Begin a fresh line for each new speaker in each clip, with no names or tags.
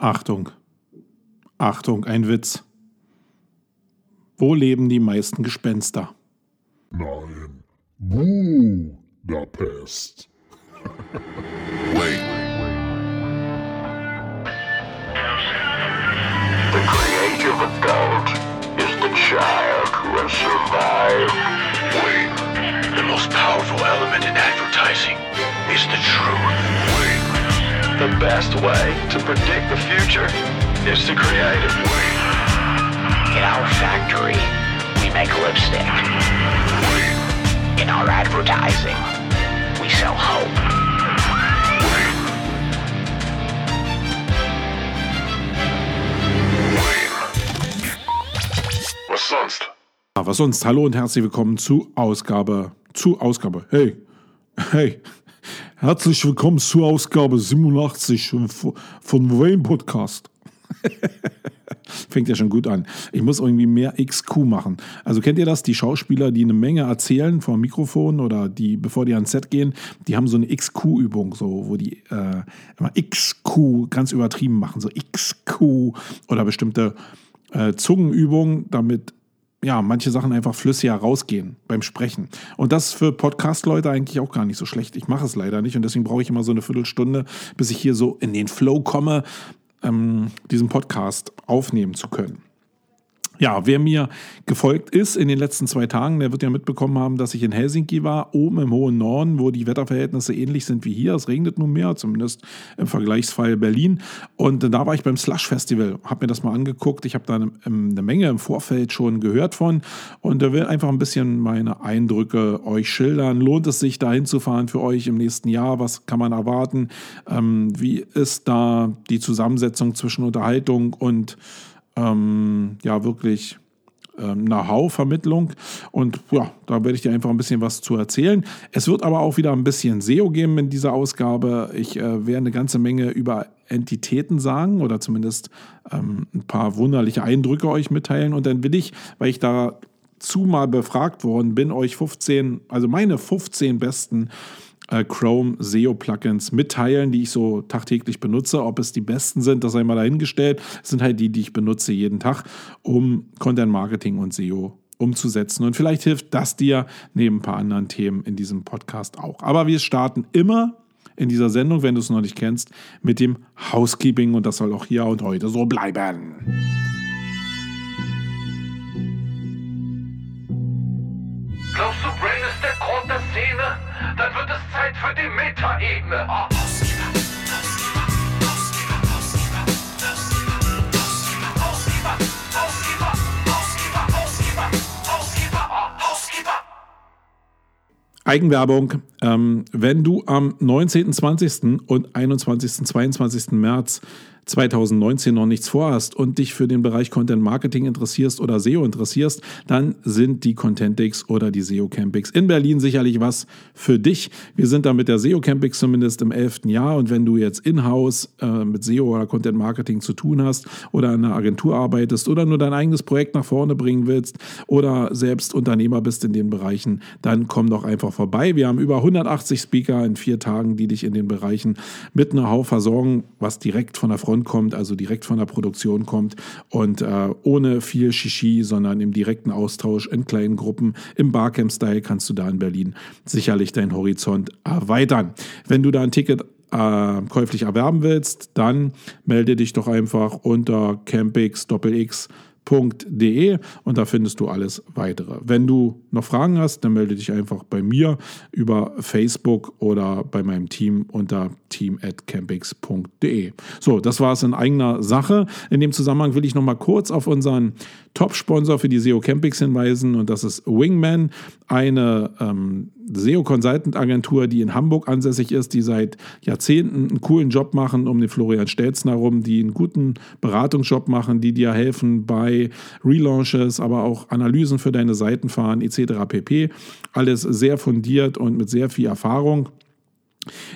Achtung. Achtung, ein Witz. Wo leben die meisten Gespenster?
Nein. Budapest.
Wait. The creative adult is the child who has survived. Wait. The most powerful element in advertising is the truth. Wait. The best way to predict the future is to create it.
In our factory, we make lipstick. In our advertising, we sell hope.
Wait. Wait. Was sonst?
Ja, was sonst? Hallo und herzlich willkommen zu Ausgabe. Zu Ausgabe. Hey. Hey. Herzlich willkommen zu Ausgabe 87 von Wayne Podcast. Fängt ja schon gut an. Ich muss irgendwie mehr XQ machen. Also kennt ihr das? Die Schauspieler, die eine Menge erzählen vor dem Mikrofon oder die, bevor die ans Set gehen, die haben so eine XQ-Übung, so, wo die äh, immer XQ ganz übertrieben machen. So XQ oder bestimmte äh, Zungenübungen, damit ja, manche Sachen einfach flüssiger rausgehen beim Sprechen. Und das ist für Podcast-Leute eigentlich auch gar nicht so schlecht. Ich mache es leider nicht und deswegen brauche ich immer so eine Viertelstunde, bis ich hier so in den Flow komme, ähm, diesen Podcast aufnehmen zu können. Ja, wer mir gefolgt ist in den letzten zwei Tagen, der wird ja mitbekommen haben, dass ich in Helsinki war, oben im hohen Norden, wo die Wetterverhältnisse ähnlich sind wie hier. Es regnet nun mehr, zumindest im Vergleichsfall Berlin. Und da war ich beim Slush Festival, habe mir das mal angeguckt. Ich habe da eine, eine, Menge im Vorfeld schon gehört von und da will einfach ein bisschen meine Eindrücke euch schildern. Lohnt es sich, da hinzufahren für euch im nächsten Jahr? Was kann man erwarten? Ähm, wie ist da die Zusammensetzung zwischen Unterhaltung und ähm, ja wirklich ähm, Know-how-Vermittlung. Und ja, da werde ich dir einfach ein bisschen was zu erzählen. Es wird aber auch wieder ein bisschen SEO geben in dieser Ausgabe. Ich äh, werde eine ganze Menge über Entitäten sagen oder zumindest ähm, ein paar wunderliche Eindrücke euch mitteilen. Und dann will ich, weil ich dazu mal befragt worden bin, euch 15, also meine 15 besten äh, Chrome SEO-Plugins mitteilen, die ich so tagtäglich benutze. Ob es die besten sind, das sei mal dahingestellt. Das sind halt die, die ich benutze jeden Tag, um Content Marketing und SEO umzusetzen. Und vielleicht hilft das dir neben ein paar anderen Themen in diesem Podcast auch. Aber wir starten immer in dieser Sendung, wenn du es noch nicht kennst, mit dem Housekeeping und das soll auch hier und heute so bleiben.
Zeit für die Metaebene.
Eigenwerbung. Ähm, wenn du am 19., 20. und 21., 22. März 2019 noch nichts vorhast und dich für den Bereich Content Marketing interessierst oder SEO interessierst, dann sind die Contentix oder die SEO Campix in Berlin sicherlich was für dich. Wir sind da mit der SEO Campix zumindest im 11. Jahr und wenn du jetzt in-house äh, mit SEO oder Content Marketing zu tun hast oder in einer Agentur arbeitest oder nur dein eigenes Projekt nach vorne bringen willst oder selbst Unternehmer bist in den Bereichen, dann komm doch einfach vorbei. Wir haben über 180 Speaker in vier Tagen, die dich in den Bereichen mit Know-how versorgen, was direkt von der Front kommt, also direkt von der Produktion kommt und äh, ohne viel Shishi, sondern im direkten Austausch in kleinen Gruppen im Barcamp-Style kannst du da in Berlin sicherlich deinen Horizont erweitern. Wenn du da ein Ticket äh, käuflich erwerben willst, dann melde dich doch einfach unter campix x www.ecom.de und da findest du alles weitere. Wenn du noch Fragen hast, dann melde dich einfach bei mir über Facebook oder bei meinem Team unter team@campix.de. So, das war es in eigener Sache. In dem Zusammenhang will ich noch mal kurz auf unseren Top-Sponsor für die SEO Campix hinweisen und das ist Wingman, eine ähm, SEO-Consultant-Agentur, die in Hamburg ansässig ist, die seit Jahrzehnten einen coolen Job machen um den Florian Stelzner herum, die einen guten Beratungsjob machen, die dir helfen bei Relaunches, aber auch Analysen für deine Seiten fahren etc. pp. Alles sehr fundiert und mit sehr viel Erfahrung.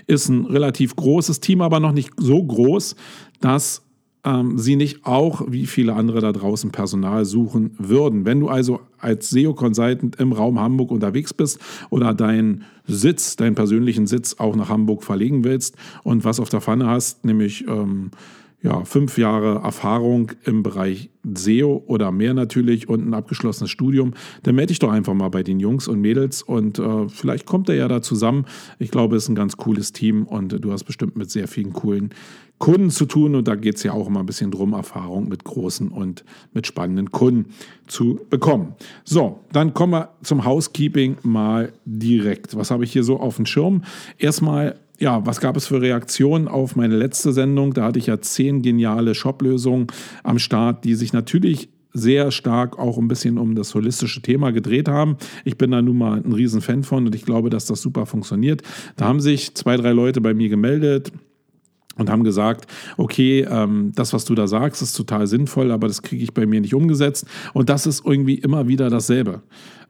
Ist ein relativ großes Team, aber noch nicht so groß, dass ähm, sie nicht auch wie viele andere da draußen Personal suchen würden. Wenn du also als SEO-Consultant im Raum Hamburg unterwegs bist oder deinen Sitz, deinen persönlichen Sitz auch nach Hamburg verlegen willst und was auf der Pfanne hast, nämlich ähm, ja, fünf Jahre Erfahrung im Bereich SEO oder mehr natürlich und ein abgeschlossenes Studium, dann melde ich doch einfach mal bei den Jungs und Mädels und äh, vielleicht kommt er ja da zusammen. Ich glaube, es ist ein ganz cooles Team und du hast bestimmt mit sehr vielen coolen Kunden zu tun und da geht es ja auch immer ein bisschen drum, Erfahrung mit großen und mit spannenden Kunden zu bekommen. So, dann kommen wir zum Housekeeping mal direkt. Was habe ich hier so auf dem Schirm? Erstmal ja, was gab es für Reaktionen auf meine letzte Sendung? Da hatte ich ja zehn geniale Shop-Lösungen am Start, die sich natürlich sehr stark auch ein bisschen um das holistische Thema gedreht haben. Ich bin da nun mal ein Riesenfan von und ich glaube, dass das super funktioniert. Da haben sich zwei, drei Leute bei mir gemeldet und haben gesagt, okay, ähm, das, was du da sagst, ist total sinnvoll, aber das kriege ich bei mir nicht umgesetzt. Und das ist irgendwie immer wieder dasselbe.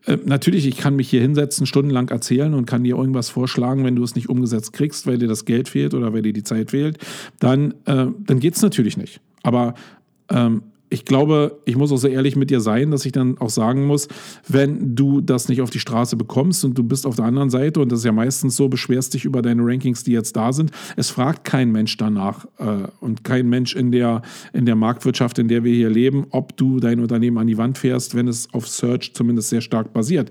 Äh, natürlich, ich kann mich hier hinsetzen, stundenlang erzählen und kann dir irgendwas vorschlagen, wenn du es nicht umgesetzt kriegst, weil dir das Geld fehlt oder weil dir die Zeit fehlt, dann, äh, dann geht es natürlich nicht. Aber ähm, ich glaube, ich muss auch sehr ehrlich mit dir sein, dass ich dann auch sagen muss, wenn du das nicht auf die Straße bekommst und du bist auf der anderen Seite, und das ist ja meistens so, beschwerst dich über deine Rankings, die jetzt da sind, es fragt kein Mensch danach äh, und kein Mensch in der, in der Marktwirtschaft, in der wir hier leben, ob du dein Unternehmen an die Wand fährst, wenn es auf Search zumindest sehr stark basiert.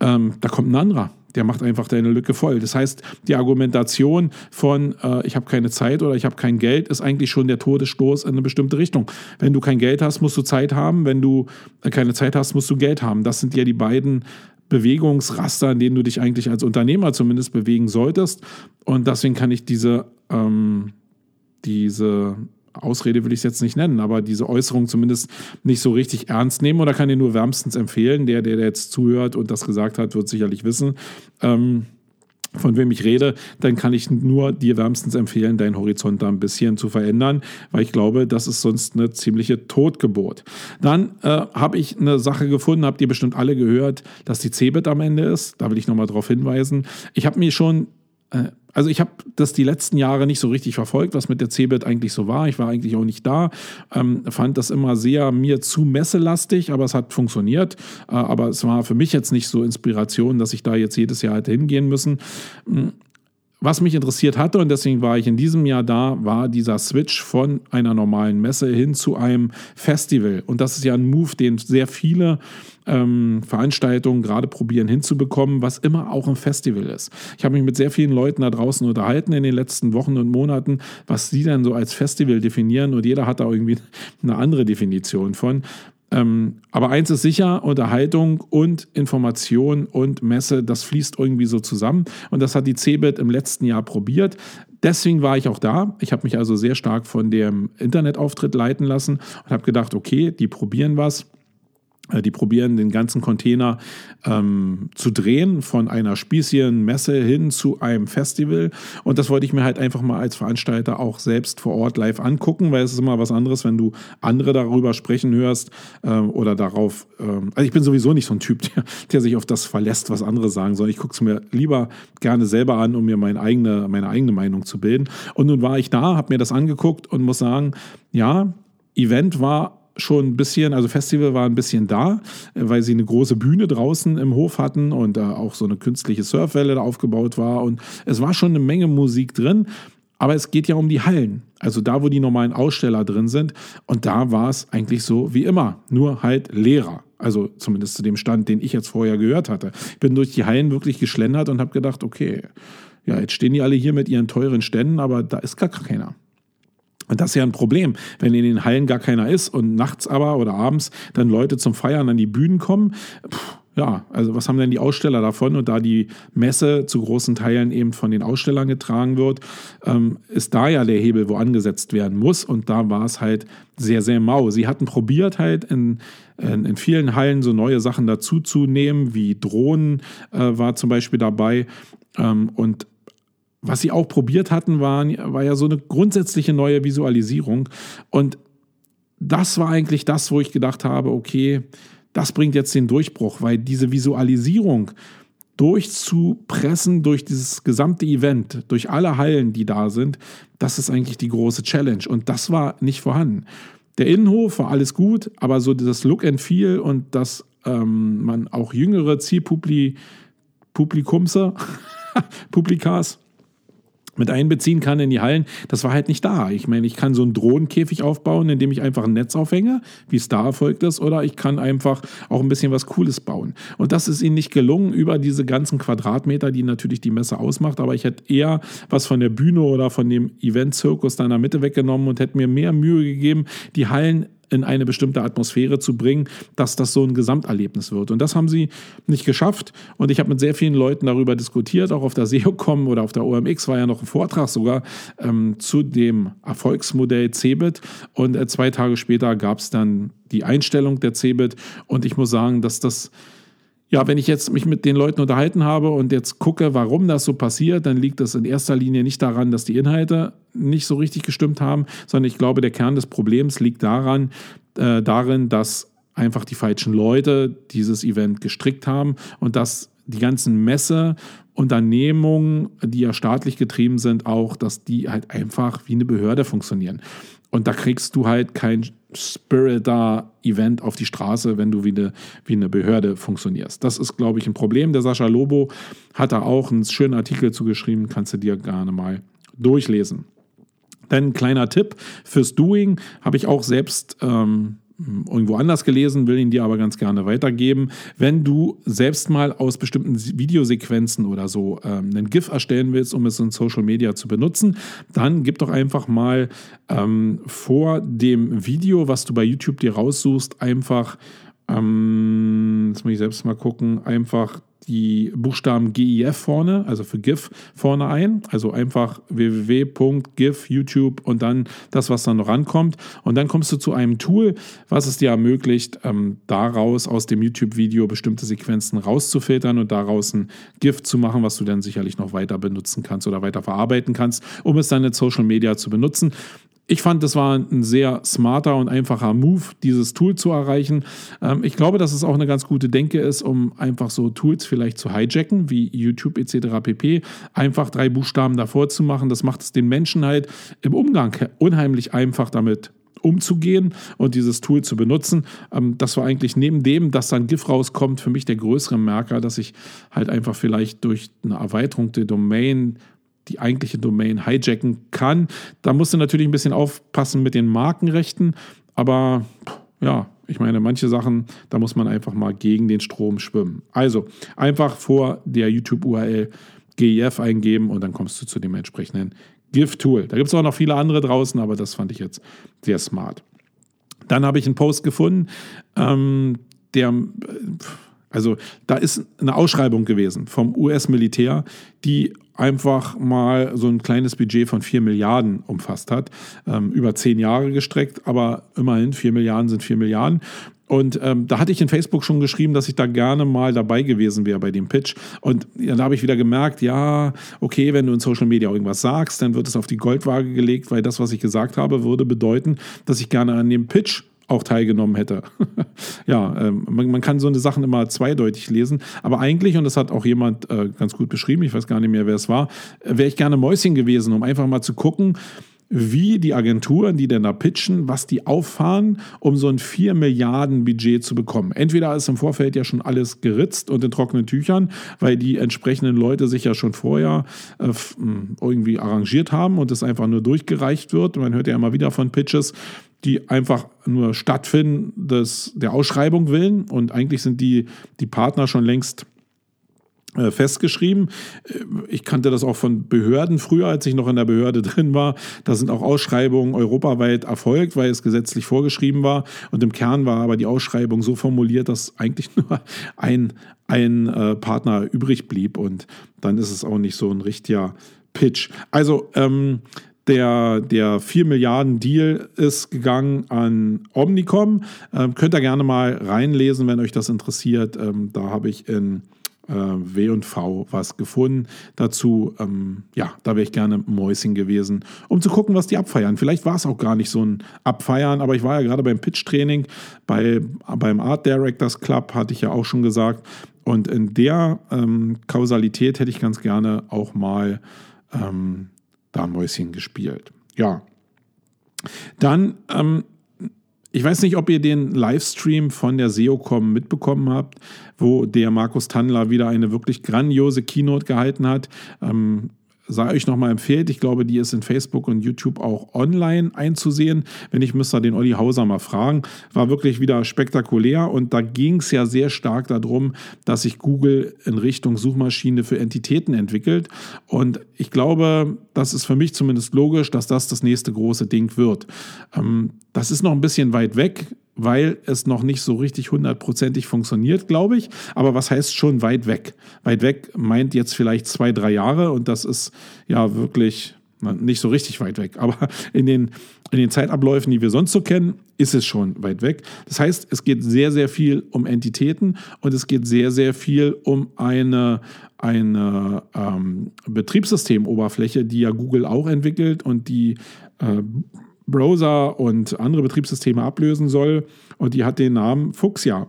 Ähm, da kommt ein anderer der macht einfach deine Lücke voll. Das heißt, die Argumentation von äh, ich habe keine Zeit oder ich habe kein Geld ist eigentlich schon der Todesstoß in eine bestimmte Richtung. Wenn du kein Geld hast, musst du Zeit haben. Wenn du äh, keine Zeit hast, musst du Geld haben. Das sind ja die beiden Bewegungsraster, in denen du dich eigentlich als Unternehmer zumindest bewegen solltest. Und deswegen kann ich diese, ähm, diese Ausrede will ich es jetzt nicht nennen, aber diese Äußerung zumindest nicht so richtig ernst nehmen oder kann dir nur wärmstens empfehlen. Der, der jetzt zuhört und das gesagt hat, wird sicherlich wissen. Ähm, von wem ich rede, dann kann ich nur dir wärmstens empfehlen, deinen Horizont da ein bisschen zu verändern, weil ich glaube, das ist sonst eine ziemliche Totgeburt. Dann äh, habe ich eine Sache gefunden, habt ihr bestimmt alle gehört, dass die Cebit am Ende ist. Da will ich nochmal darauf hinweisen. Ich habe mir schon äh, also ich habe das die letzten Jahre nicht so richtig verfolgt, was mit der CeBIT eigentlich so war. Ich war eigentlich auch nicht da, ähm, fand das immer sehr mir zu messelastig, aber es hat funktioniert. Äh, aber es war für mich jetzt nicht so Inspiration, dass ich da jetzt jedes Jahr hätte hingehen müssen. Was mich interessiert hatte, und deswegen war ich in diesem Jahr da, war dieser Switch von einer normalen Messe hin zu einem Festival. Und das ist ja ein Move, den sehr viele ähm, Veranstaltungen gerade probieren hinzubekommen, was immer auch ein Festival ist. Ich habe mich mit sehr vielen Leuten da draußen unterhalten in den letzten Wochen und Monaten, was sie denn so als Festival definieren und jeder hat da irgendwie eine andere Definition von. Ähm, aber eins ist sicher, Unterhaltung und Information und Messe, das fließt irgendwie so zusammen. Und das hat die CeBIT im letzten Jahr probiert. Deswegen war ich auch da. Ich habe mich also sehr stark von dem Internetauftritt leiten lassen und habe gedacht, okay, die probieren was. Äh, die probieren den ganzen Container ähm, zu drehen von einer spießigen Messe hin zu einem Festival. Und das wollte ich mir halt einfach mal als Veranstalter auch selbst vor Ort live angucken, weil es ist immer was anderes, wenn du andere darüber sprechen hörst ähm, oder darauf. Ähm, also ich bin sowieso nicht so ein Typ, der, der sich auf das verlässt, was andere sagen, sondern ich gucke es mir lieber gerne selber an, um mir meine eigene, meine eigene Meinung zu bilden. Und nun war ich da, habe mir das angeguckt und muss sagen, ja, Event war schon ein bisschen, also Festival war ein bisschen da, weil sie eine große Bühne draußen im Hof hatten und da auch so eine künstliche Surfwelle da aufgebaut war und es war schon eine Menge Musik drin. Aber es geht ja um die Hallen, also da, wo die normalen Aussteller drin sind. Und da war es eigentlich so wie immer, nur halt leerer. Also zumindest zu dem Stand, den ich jetzt vorher gehört hatte. Ich bin durch die Hallen wirklich geschlendert und habe gedacht, okay, ja, jetzt stehen die alle hier mit ihren teuren Ständen, aber da ist gar keiner. Und das ist ja ein Problem, wenn in den Hallen gar keiner ist und nachts aber oder abends dann Leute zum Feiern an die Bühnen kommen. Pff, ja, also was haben denn die Aussteller davon? Und da die Messe zu großen Teilen eben von den Ausstellern getragen wird, ähm, ist da ja der Hebel, wo angesetzt werden muss. Und da war es halt sehr, sehr mau. Sie hatten probiert halt in, in, in vielen Hallen so neue Sachen dazuzunehmen, wie Drohnen äh, war zum Beispiel dabei. Ähm, und was sie auch probiert hatten, war, war ja so eine grundsätzliche neue Visualisierung. Und das war eigentlich das, wo ich gedacht habe, okay, das bringt jetzt den Durchbruch, weil diese Visualisierung durchzupressen durch dieses gesamte Event, durch alle Hallen, die da sind, das ist eigentlich die große Challenge. Und das war nicht vorhanden. Der Innenhof war alles gut, aber so das Look and Feel und dass ähm, man auch jüngere Zielpublikumse, Publikas mit einbeziehen kann in die Hallen, das war halt nicht da. Ich meine, ich kann so einen Drohnenkäfig aufbauen, indem ich einfach ein Netz aufhänge, wie es da erfolgt ist, oder ich kann einfach auch ein bisschen was Cooles bauen. Und das ist ihnen nicht gelungen über diese ganzen Quadratmeter, die natürlich die Messe ausmacht, aber ich hätte eher was von der Bühne oder von dem Event-Zirkus da in der Mitte weggenommen und hätte mir mehr Mühe gegeben, die Hallen in eine bestimmte Atmosphäre zu bringen, dass das so ein Gesamterlebnis wird. Und das haben sie nicht geschafft. Und ich habe mit sehr vielen Leuten darüber diskutiert, auch auf der SEOCom oder auf der OMX war ja noch ein Vortrag sogar ähm, zu dem Erfolgsmodell Cebit. Und äh, zwei Tage später gab es dann die Einstellung der Cebit. Und ich muss sagen, dass das ja, wenn ich jetzt mich mit den Leuten unterhalten habe und jetzt gucke, warum das so passiert, dann liegt das in erster Linie nicht daran, dass die Inhalte nicht so richtig gestimmt haben, sondern ich glaube, der Kern des Problems liegt daran, äh, darin, dass einfach die falschen Leute dieses Event gestrickt haben und dass die ganzen Messeunternehmungen, die ja staatlich getrieben sind, auch, dass die halt einfach wie eine Behörde funktionieren. Und da kriegst du halt kein Spirit-Event auf die Straße, wenn du wie eine, wie eine Behörde funktionierst. Das ist, glaube ich, ein Problem. Der Sascha Lobo hat da auch einen schönen Artikel zugeschrieben, kannst du dir gerne mal durchlesen. Dann ein kleiner Tipp fürs Doing habe ich auch selbst ähm, irgendwo anders gelesen, will ihn dir aber ganz gerne weitergeben. Wenn du selbst mal aus bestimmten Videosequenzen oder so ähm, einen GIF erstellen willst, um es in Social Media zu benutzen, dann gib doch einfach mal ähm, vor dem Video, was du bei YouTube dir raussuchst, einfach, ähm, jetzt muss ich selbst mal gucken, einfach die Buchstaben GIF vorne, also für GIF vorne ein. Also einfach www.gif, YouTube und dann das, was dann noch rankommt. Und dann kommst du zu einem Tool, was es dir ermöglicht, ähm, daraus aus dem YouTube-Video bestimmte Sequenzen rauszufiltern und daraus ein GIF zu machen, was du dann sicherlich noch weiter benutzen kannst oder weiter verarbeiten kannst, um es dann in Social Media zu benutzen. Ich fand, das war ein sehr smarter und einfacher Move, dieses Tool zu erreichen. Ähm, ich glaube, dass es auch eine ganz gute Denke ist, um einfach so Tools vielleicht zu hijacken, wie YouTube etc. pp. Einfach drei Buchstaben davor zu machen. Das macht es den Menschen halt im Umgang unheimlich einfach damit umzugehen und dieses Tool zu benutzen. Ähm, das war eigentlich neben dem, dass dann GIF rauskommt, für mich der größere Merker, dass ich halt einfach vielleicht durch eine Erweiterung der Domain die eigentliche Domain hijacken kann. Da musst du natürlich ein bisschen aufpassen mit den Markenrechten, aber ja, ich meine, manche Sachen, da muss man einfach mal gegen den Strom schwimmen. Also einfach vor der YouTube-URL GIF eingeben und dann kommst du zu dem entsprechenden GIF-Tool. Da gibt es auch noch viele andere draußen, aber das fand ich jetzt sehr smart. Dann habe ich einen Post gefunden, ähm, der also da ist eine Ausschreibung gewesen vom US-Militär, die einfach mal so ein kleines Budget von 4 Milliarden umfasst hat, ähm, über zehn Jahre gestreckt, aber immerhin 4 Milliarden sind 4 Milliarden. Und ähm, da hatte ich in Facebook schon geschrieben, dass ich da gerne mal dabei gewesen wäre bei dem Pitch. Und ja, da habe ich wieder gemerkt, ja, okay, wenn du in Social Media irgendwas sagst, dann wird es auf die Goldwaage gelegt, weil das, was ich gesagt habe, würde bedeuten, dass ich gerne an dem Pitch auch teilgenommen hätte. ja, ähm, man, man, kann so eine Sachen immer zweideutig lesen, aber eigentlich, und das hat auch jemand äh, ganz gut beschrieben, ich weiß gar nicht mehr, wer es war, äh, wäre ich gerne Mäuschen gewesen, um einfach mal zu gucken, wie die Agenturen, die denn da pitchen, was die auffahren, um so ein 4 Milliarden Budget zu bekommen. Entweder ist im Vorfeld ja schon alles geritzt und in trockenen Tüchern, weil die entsprechenden Leute sich ja schon vorher äh, irgendwie arrangiert haben und es einfach nur durchgereicht wird. Man hört ja immer wieder von Pitches, die einfach nur stattfinden, des, der Ausschreibung willen. Und eigentlich sind die, die Partner schon längst äh, festgeschrieben. Äh, ich kannte das auch von Behörden früher, als ich noch in der Behörde drin war. Da sind auch Ausschreibungen europaweit erfolgt, weil es gesetzlich vorgeschrieben war. Und im Kern war aber die Ausschreibung so formuliert, dass eigentlich nur ein, ein äh, Partner übrig blieb. Und dann ist es auch nicht so ein richtiger Pitch. Also ähm, der, der 4 Milliarden Deal ist gegangen an Omnicom. Ähm, könnt ihr gerne mal reinlesen, wenn euch das interessiert. Ähm, da habe ich in äh, W&V was gefunden dazu. Ähm, ja, da wäre ich gerne Mäuschen gewesen, um zu gucken, was die abfeiern. Vielleicht war es auch gar nicht so ein Abfeiern, aber ich war ja gerade beim Pitch-Training bei, beim Art Directors Club, hatte ich ja auch schon gesagt. Und in der ähm, Kausalität hätte ich ganz gerne auch mal ähm, da Mäuschen gespielt. Ja. Dann, ähm, ich weiß nicht, ob ihr den Livestream von der SEOCom mitbekommen habt, wo der Markus Tandler wieder eine wirklich grandiose Keynote gehalten hat. Ähm, sei euch nochmal empfehlt. Ich glaube, die ist in Facebook und YouTube auch online einzusehen. Wenn ich müsste den Olli Hauser mal fragen. War wirklich wieder spektakulär und da ging es ja sehr stark darum, dass sich Google in Richtung Suchmaschine für Entitäten entwickelt. Und ich glaube, das ist für mich zumindest logisch, dass das das nächste große Ding wird. Ähm, das ist noch ein bisschen weit weg weil es noch nicht so richtig hundertprozentig funktioniert, glaube ich. Aber was heißt schon weit weg? Weit weg meint jetzt vielleicht zwei, drei Jahre und das ist ja wirklich nicht so richtig weit weg. Aber in den, in den Zeitabläufen, die wir sonst so kennen, ist es schon weit weg. Das heißt, es geht sehr, sehr viel um Entitäten und es geht sehr, sehr viel um eine, eine ähm, Betriebssystemoberfläche, die ja Google auch entwickelt und die äh, Browser und andere Betriebssysteme ablösen soll. Und die hat den Namen Fuchsia.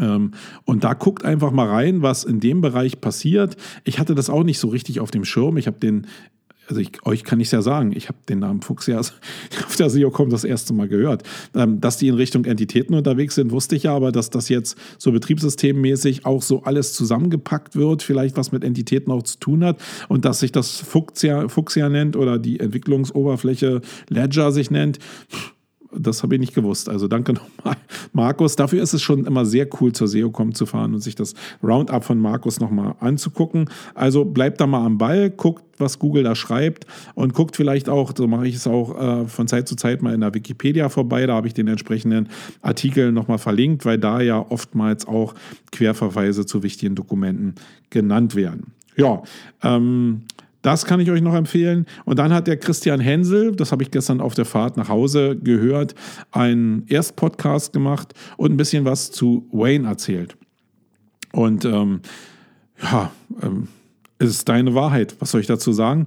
Ähm, und da guckt einfach mal rein, was in dem Bereich passiert. Ich hatte das auch nicht so richtig auf dem Schirm. Ich habe den also ich, euch kann ich es ja sagen, ich habe den Namen Fuchs ja auf der SEOCom das erste Mal gehört. Ähm, dass die in Richtung Entitäten unterwegs sind, wusste ich ja, aber dass das jetzt so betriebssystemmäßig auch so alles zusammengepackt wird, vielleicht was mit Entitäten auch zu tun hat und dass sich das Fuchsia, Fuchsia nennt oder die Entwicklungsoberfläche Ledger sich nennt, das habe ich nicht gewusst. Also danke nochmal, Markus. Dafür ist es schon immer sehr cool, zur SEOCom zu fahren und sich das Roundup von Markus nochmal anzugucken. Also bleibt da mal am Ball, guckt, was Google da schreibt und guckt vielleicht auch, so mache ich es auch äh, von Zeit zu Zeit mal in der Wikipedia vorbei. Da habe ich den entsprechenden Artikel nochmal verlinkt, weil da ja oftmals auch Querverweise zu wichtigen Dokumenten genannt werden. Ja, ähm, das kann ich euch noch empfehlen. Und dann hat der Christian Hensel, das habe ich gestern auf der Fahrt nach Hause gehört, einen Erstpodcast gemacht und ein bisschen was zu Wayne erzählt. Und ähm, ja, ähm, es ist deine Wahrheit. Was soll ich dazu sagen?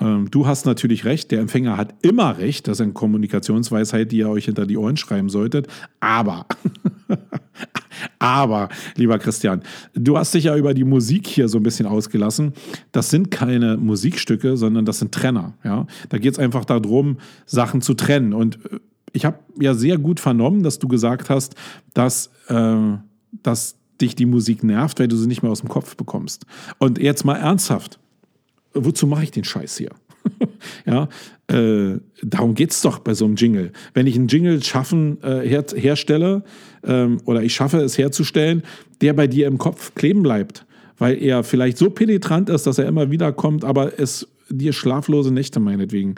Ähm, du hast natürlich recht, der Empfänger hat immer recht. Das ist eine Kommunikationsweisheit, die ihr euch hinter die Ohren schreiben solltet. Aber Aber, lieber Christian, du hast dich ja über die Musik hier so ein bisschen ausgelassen. Das sind keine Musikstücke, sondern das sind Trenner. Ja? Da geht es einfach darum, Sachen zu trennen. Und äh, ich habe ja sehr gut vernommen, dass du gesagt hast, dass, äh, dass dich die Musik nervt, weil du sie nicht mehr aus dem Kopf bekommst. Und jetzt mal ernsthaft, wozu mache ich den Scheiß hier? ja, äh, darum geht es doch bei so einem Jingle. Wenn ich einen Jingle schaffen, äh, her herstelle ähm, oder ich schaffe es herzustellen, der bei dir im Kopf kleben bleibt, weil er vielleicht so penetrant ist, dass er immer wieder kommt, aber es dir schlaflose Nächte meinetwegen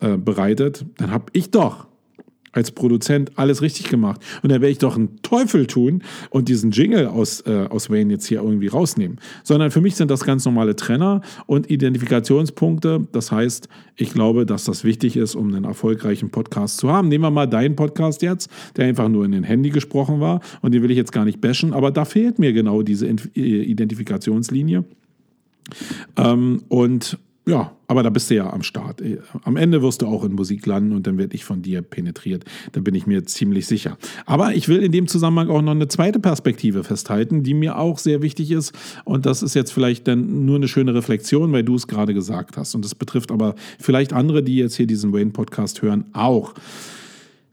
äh, bereitet, dann habe ich doch als Produzent alles richtig gemacht. Und dann werde ich doch einen Teufel tun und diesen Jingle aus, äh, aus Wayne jetzt hier irgendwie rausnehmen. Sondern für mich sind das ganz normale Trenner und Identifikationspunkte. Das heißt, ich glaube, dass das wichtig ist, um einen erfolgreichen Podcast zu haben. Nehmen wir mal deinen Podcast jetzt, der einfach nur in den Handy gesprochen war und den will ich jetzt gar nicht bashen, aber da fehlt mir genau diese äh, Identifikationslinie. Ähm, und ja, aber da bist du ja am Start. Am Ende wirst du auch in Musik landen und dann werde ich von dir penetriert. Da bin ich mir ziemlich sicher. Aber ich will in dem Zusammenhang auch noch eine zweite Perspektive festhalten, die mir auch sehr wichtig ist. Und das ist jetzt vielleicht dann nur eine schöne Reflexion, weil du es gerade gesagt hast. Und das betrifft aber vielleicht andere, die jetzt hier diesen Wayne-Podcast hören, auch.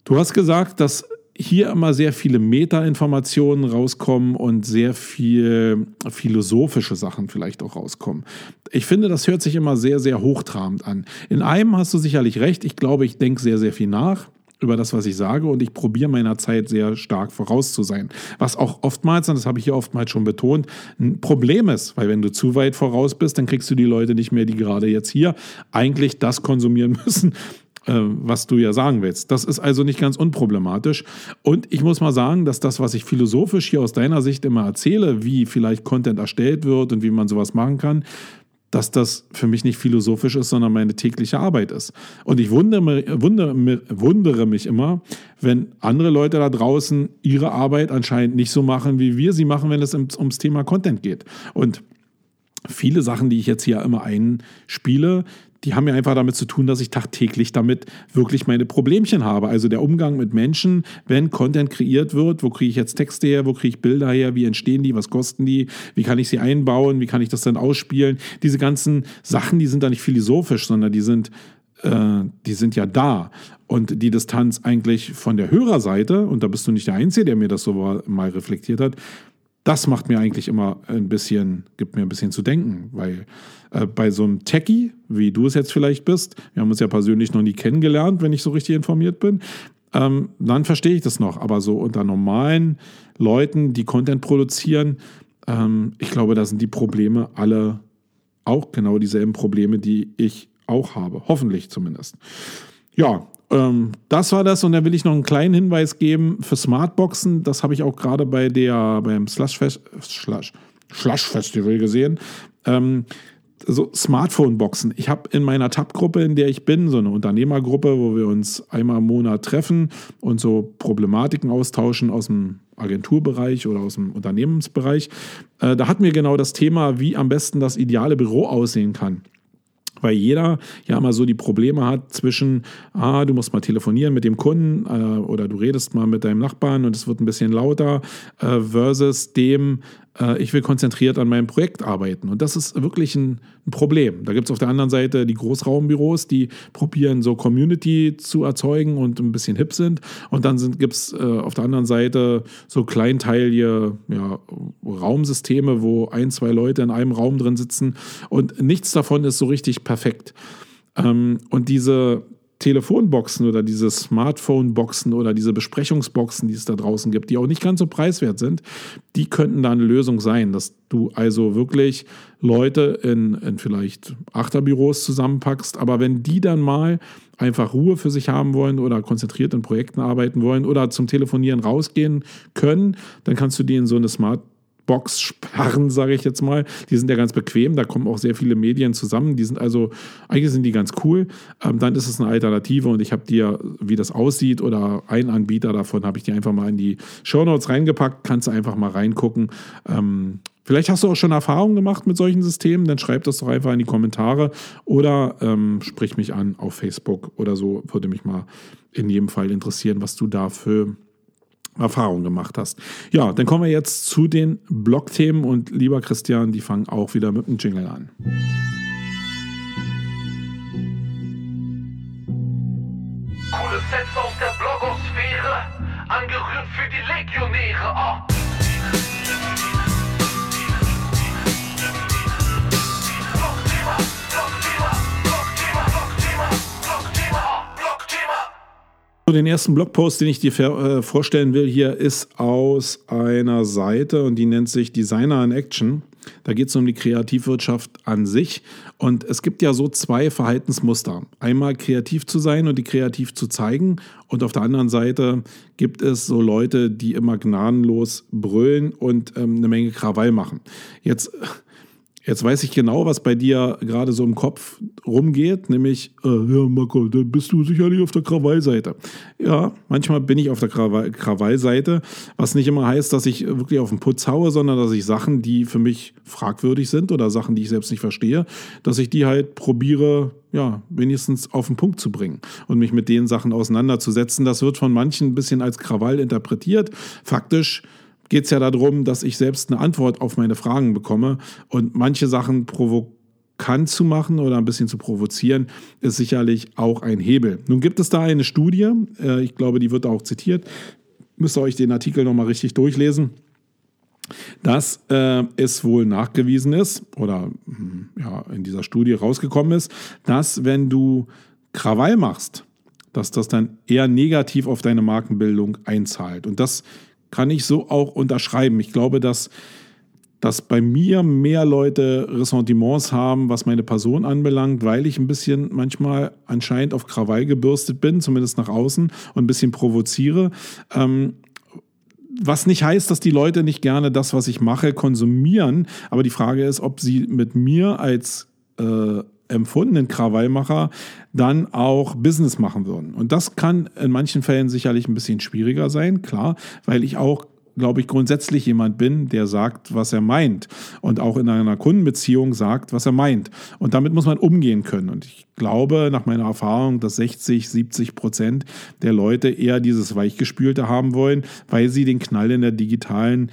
Du hast gesagt, dass hier immer sehr viele Meta-Informationen rauskommen und sehr viel philosophische Sachen vielleicht auch rauskommen. Ich finde, das hört sich immer sehr, sehr hochtrabend an. In einem hast du sicherlich recht. Ich glaube, ich denke sehr, sehr viel nach über das, was ich sage und ich probiere meiner Zeit sehr stark voraus zu sein. Was auch oftmals, und das habe ich hier oftmals schon betont, ein Problem ist, weil wenn du zu weit voraus bist, dann kriegst du die Leute nicht mehr, die gerade jetzt hier eigentlich das konsumieren müssen, was du ja sagen willst. Das ist also nicht ganz unproblematisch. Und ich muss mal sagen, dass das, was ich philosophisch hier aus deiner Sicht immer erzähle, wie vielleicht Content erstellt wird und wie man sowas machen kann, dass das für mich nicht philosophisch ist, sondern meine tägliche Arbeit ist. Und ich wundere, wundere, wundere mich immer, wenn andere Leute da draußen ihre Arbeit anscheinend nicht so machen, wie wir sie machen, wenn es ums Thema Content geht. Und viele Sachen, die ich jetzt hier immer einspiele, die haben ja einfach damit zu tun, dass ich tagtäglich damit wirklich meine Problemchen habe. Also der Umgang mit Menschen, wenn Content kreiert wird, wo kriege ich jetzt Texte her, wo kriege ich Bilder her, wie entstehen die, was kosten die, wie kann ich sie einbauen, wie kann ich das dann ausspielen. Diese ganzen Sachen, die sind da nicht philosophisch, sondern die sind, äh, die sind ja da. Und die Distanz eigentlich von der Hörerseite, und da bist du nicht der Einzige, der mir das so mal reflektiert hat, das macht mir eigentlich immer ein bisschen, gibt mir ein bisschen zu denken, weil äh, bei so einem Techie, wie du es jetzt vielleicht bist, wir haben uns ja persönlich noch nie kennengelernt, wenn ich so richtig informiert bin, ähm, dann verstehe ich das noch. Aber so unter normalen Leuten, die Content produzieren, ähm, ich glaube, da sind die Probleme alle auch genau dieselben Probleme, die ich auch habe. Hoffentlich zumindest. Ja, ähm, das war das und dann will ich noch einen kleinen Hinweis geben für Smartboxen. Das habe ich auch gerade bei der beim Slush Festival gesehen. Ähm, so Smartphone-Boxen. Ich habe in meiner Tab-Gruppe, in der ich bin, so eine Unternehmergruppe, wo wir uns einmal im Monat treffen und so Problematiken austauschen aus dem Agenturbereich oder aus dem Unternehmensbereich. Äh, da hatten wir genau das Thema, wie am besten das ideale Büro aussehen kann. Weil jeder ja immer so die Probleme hat zwischen, ah, du musst mal telefonieren mit dem Kunden äh, oder du redest mal mit deinem Nachbarn und es wird ein bisschen lauter, äh, versus dem, ich will konzentriert an meinem Projekt arbeiten. Und das ist wirklich ein, ein Problem. Da gibt es auf der anderen Seite die Großraumbüros, die probieren so Community zu erzeugen und ein bisschen hip sind. Und dann gibt es äh, auf der anderen Seite so kleinteilige ja, Raumsysteme, wo ein, zwei Leute in einem Raum drin sitzen. Und nichts davon ist so richtig perfekt. Ähm, und diese, Telefonboxen oder diese Smartphone-Boxen oder diese Besprechungsboxen, die es da draußen gibt, die auch nicht ganz so preiswert sind, die könnten da eine Lösung sein, dass du also wirklich Leute in, in vielleicht Achterbüros zusammenpackst, aber wenn die dann mal einfach Ruhe für sich haben wollen oder konzentriert in Projekten arbeiten wollen oder zum Telefonieren rausgehen können, dann kannst du die in so eine Smart Box-Sparren, sage ich jetzt mal. Die sind ja ganz bequem, da kommen auch sehr viele Medien zusammen. Die sind also, eigentlich sind die ganz cool. Ähm, dann ist es eine Alternative und ich habe dir, wie das aussieht oder ein Anbieter davon, habe ich dir einfach mal in die Show Notes reingepackt. Kannst du einfach mal reingucken. Ähm, Vielleicht hast du auch schon Erfahrungen gemacht mit solchen Systemen, dann schreib das doch einfach in die Kommentare oder ähm, sprich mich an auf Facebook oder so. Würde mich mal in jedem Fall interessieren, was du da für Erfahrung gemacht hast. Ja, dann kommen wir jetzt zu den Blog-Themen und lieber Christian, die fangen auch wieder mit dem Jingle an.
Coole Sets aus der Blogosphäre, angerührt für die Legionäre. Ah.
Den ersten Blogpost, den ich dir äh, vorstellen will, hier ist aus einer Seite und die nennt sich Designer in Action. Da geht es um die Kreativwirtschaft an sich. Und es gibt ja so zwei Verhaltensmuster. Einmal kreativ zu sein und die kreativ zu zeigen. Und auf der anderen Seite gibt es so Leute, die immer gnadenlos brüllen und ähm, eine Menge Krawall machen. Jetzt Jetzt weiß ich genau, was bei dir gerade so im Kopf rumgeht, nämlich, äh, ja, Marco, dann bist du sicherlich auf der Krawallseite. Ja, manchmal bin ich auf der Krawall Krawallseite, was nicht immer heißt, dass ich wirklich auf den Putz haue, sondern dass ich Sachen, die für mich fragwürdig sind oder Sachen, die ich selbst nicht verstehe, dass ich die halt probiere, ja, wenigstens auf den Punkt zu bringen und mich mit den Sachen auseinanderzusetzen. Das wird von manchen ein bisschen als Krawall interpretiert. Faktisch geht es ja darum, dass ich selbst eine Antwort auf meine Fragen bekomme und manche Sachen provokant zu machen oder ein bisschen zu provozieren, ist sicherlich auch ein Hebel. Nun gibt es da eine Studie, äh, ich glaube, die wird auch zitiert, müsst ihr euch den Artikel nochmal richtig durchlesen dass äh, es wohl nachgewiesen ist oder hm, ja, in dieser Studie rausgekommen ist, dass wenn du Krawall machst, dass das dann eher negativ auf deine Markenbildung einzahlt. Und das kann ich so auch unterschreiben. Ich glaube, dass, dass bei mir mehr Leute Ressentiments haben, was meine Person anbelangt, weil ich ein bisschen manchmal anscheinend auf Krawall gebürstet bin, zumindest nach außen, und ein bisschen provoziere. Ähm, was nicht heißt, dass die Leute nicht gerne das, was ich mache, konsumieren. Aber die Frage ist, ob sie mit mir als äh, empfundenen Krawallmacher dann auch Business machen würden. Und das kann in manchen Fällen sicherlich ein bisschen schwieriger sein, klar, weil ich auch glaube ich, grundsätzlich jemand bin, der sagt, was er meint und auch in einer Kundenbeziehung sagt, was er meint. Und damit muss man umgehen können. Und ich glaube, nach meiner Erfahrung, dass 60, 70 Prozent der Leute eher dieses Weichgespülte haben wollen, weil sie den Knall in der digitalen